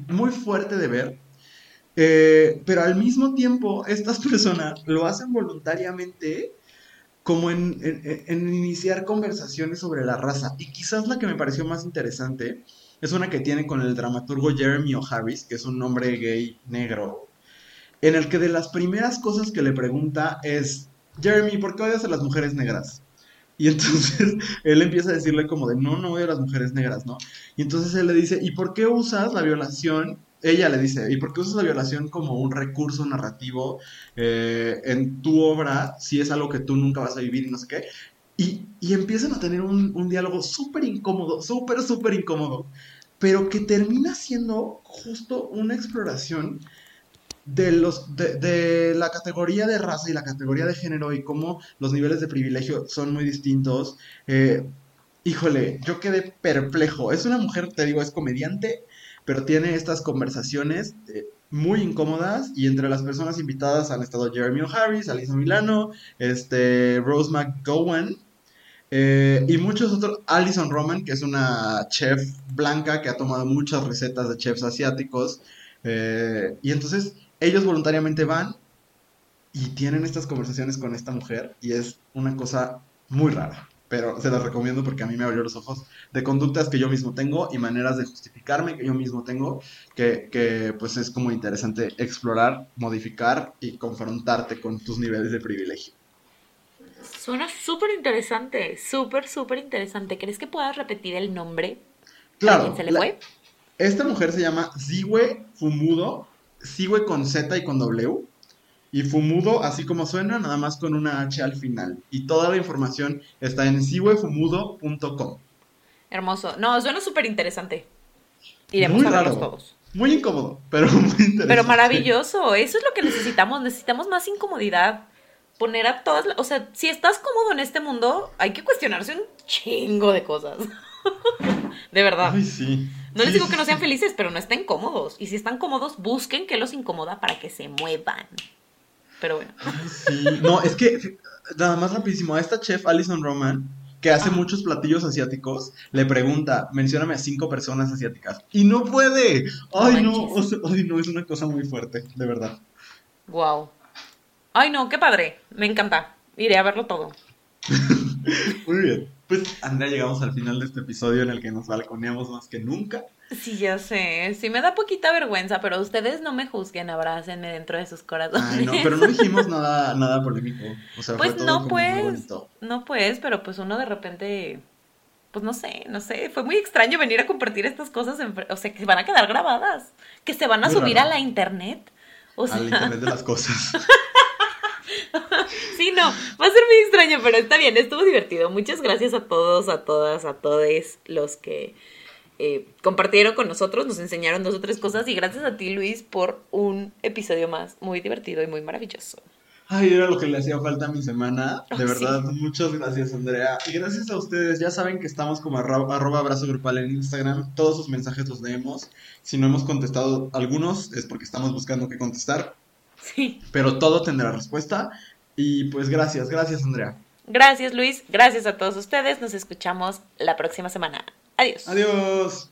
muy fuerte de ver, eh, pero al mismo tiempo estas personas lo hacen voluntariamente como en, iniciar conversaciones sobre la raza. Y quizás la que me pareció más interesante es una que tiene con el dramaturgo Jeremy O'Harris, que es un hombre gay negro, en el que de las primeras cosas que le pregunta es, Jeremy, ¿por qué odias a las mujeres negras? Y entonces él empieza a decirle como de, no, no odio a las mujeres negras, ¿no? Y entonces él le dice, ¿y por qué usas la violación? Ella le dice, ¿y por qué usas la violación como un recurso narrativo eh, en tu obra si es algo que tú nunca vas a vivir y no sé qué? Y, y empiezan a tener un, un diálogo súper incómodo, súper, súper incómodo, pero que termina siendo justo una exploración de, los, de, la categoría de raza y la categoría de género y cómo los niveles de privilegio son muy distintos. Eh, híjole, yo quedé perplejo. Es una mujer, te digo, es comediante, pero tiene estas conversaciones eh, muy incómodas y entre las personas invitadas han estado Jeremy O'Harris, Alisa Milano, este, Rose McGowan. Eh, y muchos otros, Alison Roman, que es una chef blanca que ha tomado muchas recetas de chefs asiáticos. y entonces ellos voluntariamente van y tienen estas conversaciones con esta mujer y es una cosa muy rara. Pero se las recomiendo porque a mí me abrió los ojos de conductas que yo mismo tengo y maneras de justificarme que yo mismo tengo, que, que pues es como interesante explorar, modificar y confrontarte con tus niveles de privilegio. Suena súper interesante, súper, súper interesante. ¿Crees que puedas repetir el nombre? Claro. se le fue? Esta mujer se llama Ziwe Fumudo Sigue con Z y con W. Y Fumudo, así como suena, nada más con una H al final. Y toda la información está en siguefumudo.com. Hermoso. No, suena súper interesante. Iremos a verlos todos. Muy incómodo, pero muy interesante. Pero maravilloso. Eso es lo que necesitamos. Necesitamos más incomodidad. Poner a todas. O sea, si estás cómodo en este mundo, hay que cuestionarse un chingo de cosas. de verdad. Ay, sí. No les digo que no sean felices, pero no estén cómodos. Y si están cómodos, busquen qué los incomoda para que se muevan. Pero bueno. sí, no, es que, nada más rapidísimo, a esta chef Alison Roman, que hace muchos platillos asiáticos, le pregunta, mencióname a cinco personas asiáticas. Y no puede. Ay, no, ay, no, es una cosa muy fuerte, de verdad. Wow. Ay, no, qué padre. Me encanta. Iré a verlo todo. Muy bien. Pues, Andrea, llegamos al final de este episodio en el que nos balconeamos más que nunca. Sí, ya sé. Sí, me da poquita vergüenza, pero ustedes no me juzguen, abrácenme dentro de sus corazones. Ay, no, pero no dijimos nada, nada polémico. O sea, pues fue todo no, como pues. No, pues, pero pues uno de repente. Pues no sé, no sé. Fue muy extraño venir a compartir estas cosas. En, o sea, que van a quedar grabadas. Que se van a Muy subir raro. a la internet. O sea, Al internet de las cosas. Sí, no, va a ser muy extraño, pero está bien, estuvo divertido. Muchas gracias a todos, a todas, a todos los que eh, compartieron con nosotros, nos enseñaron dos o tres cosas y gracias a ti, Luis, por un episodio más muy divertido y muy maravilloso. Ay, era lo que le hacía falta a mi semana. De Oh, verdad, muchas gracias, Andrea. Y gracias a ustedes. Ya saben que estamos como arro- arroba abrazo grupal en Instagram. Todos sus mensajes los leemos. Si no hemos contestado algunos, es porque estamos buscando qué contestar. Sí. Pero todo tendrá respuesta. Y pues gracias, gracias, Andrea. Gracias, Luis. Gracias a todos ustedes. Nos escuchamos la próxima semana. Adiós. Adiós.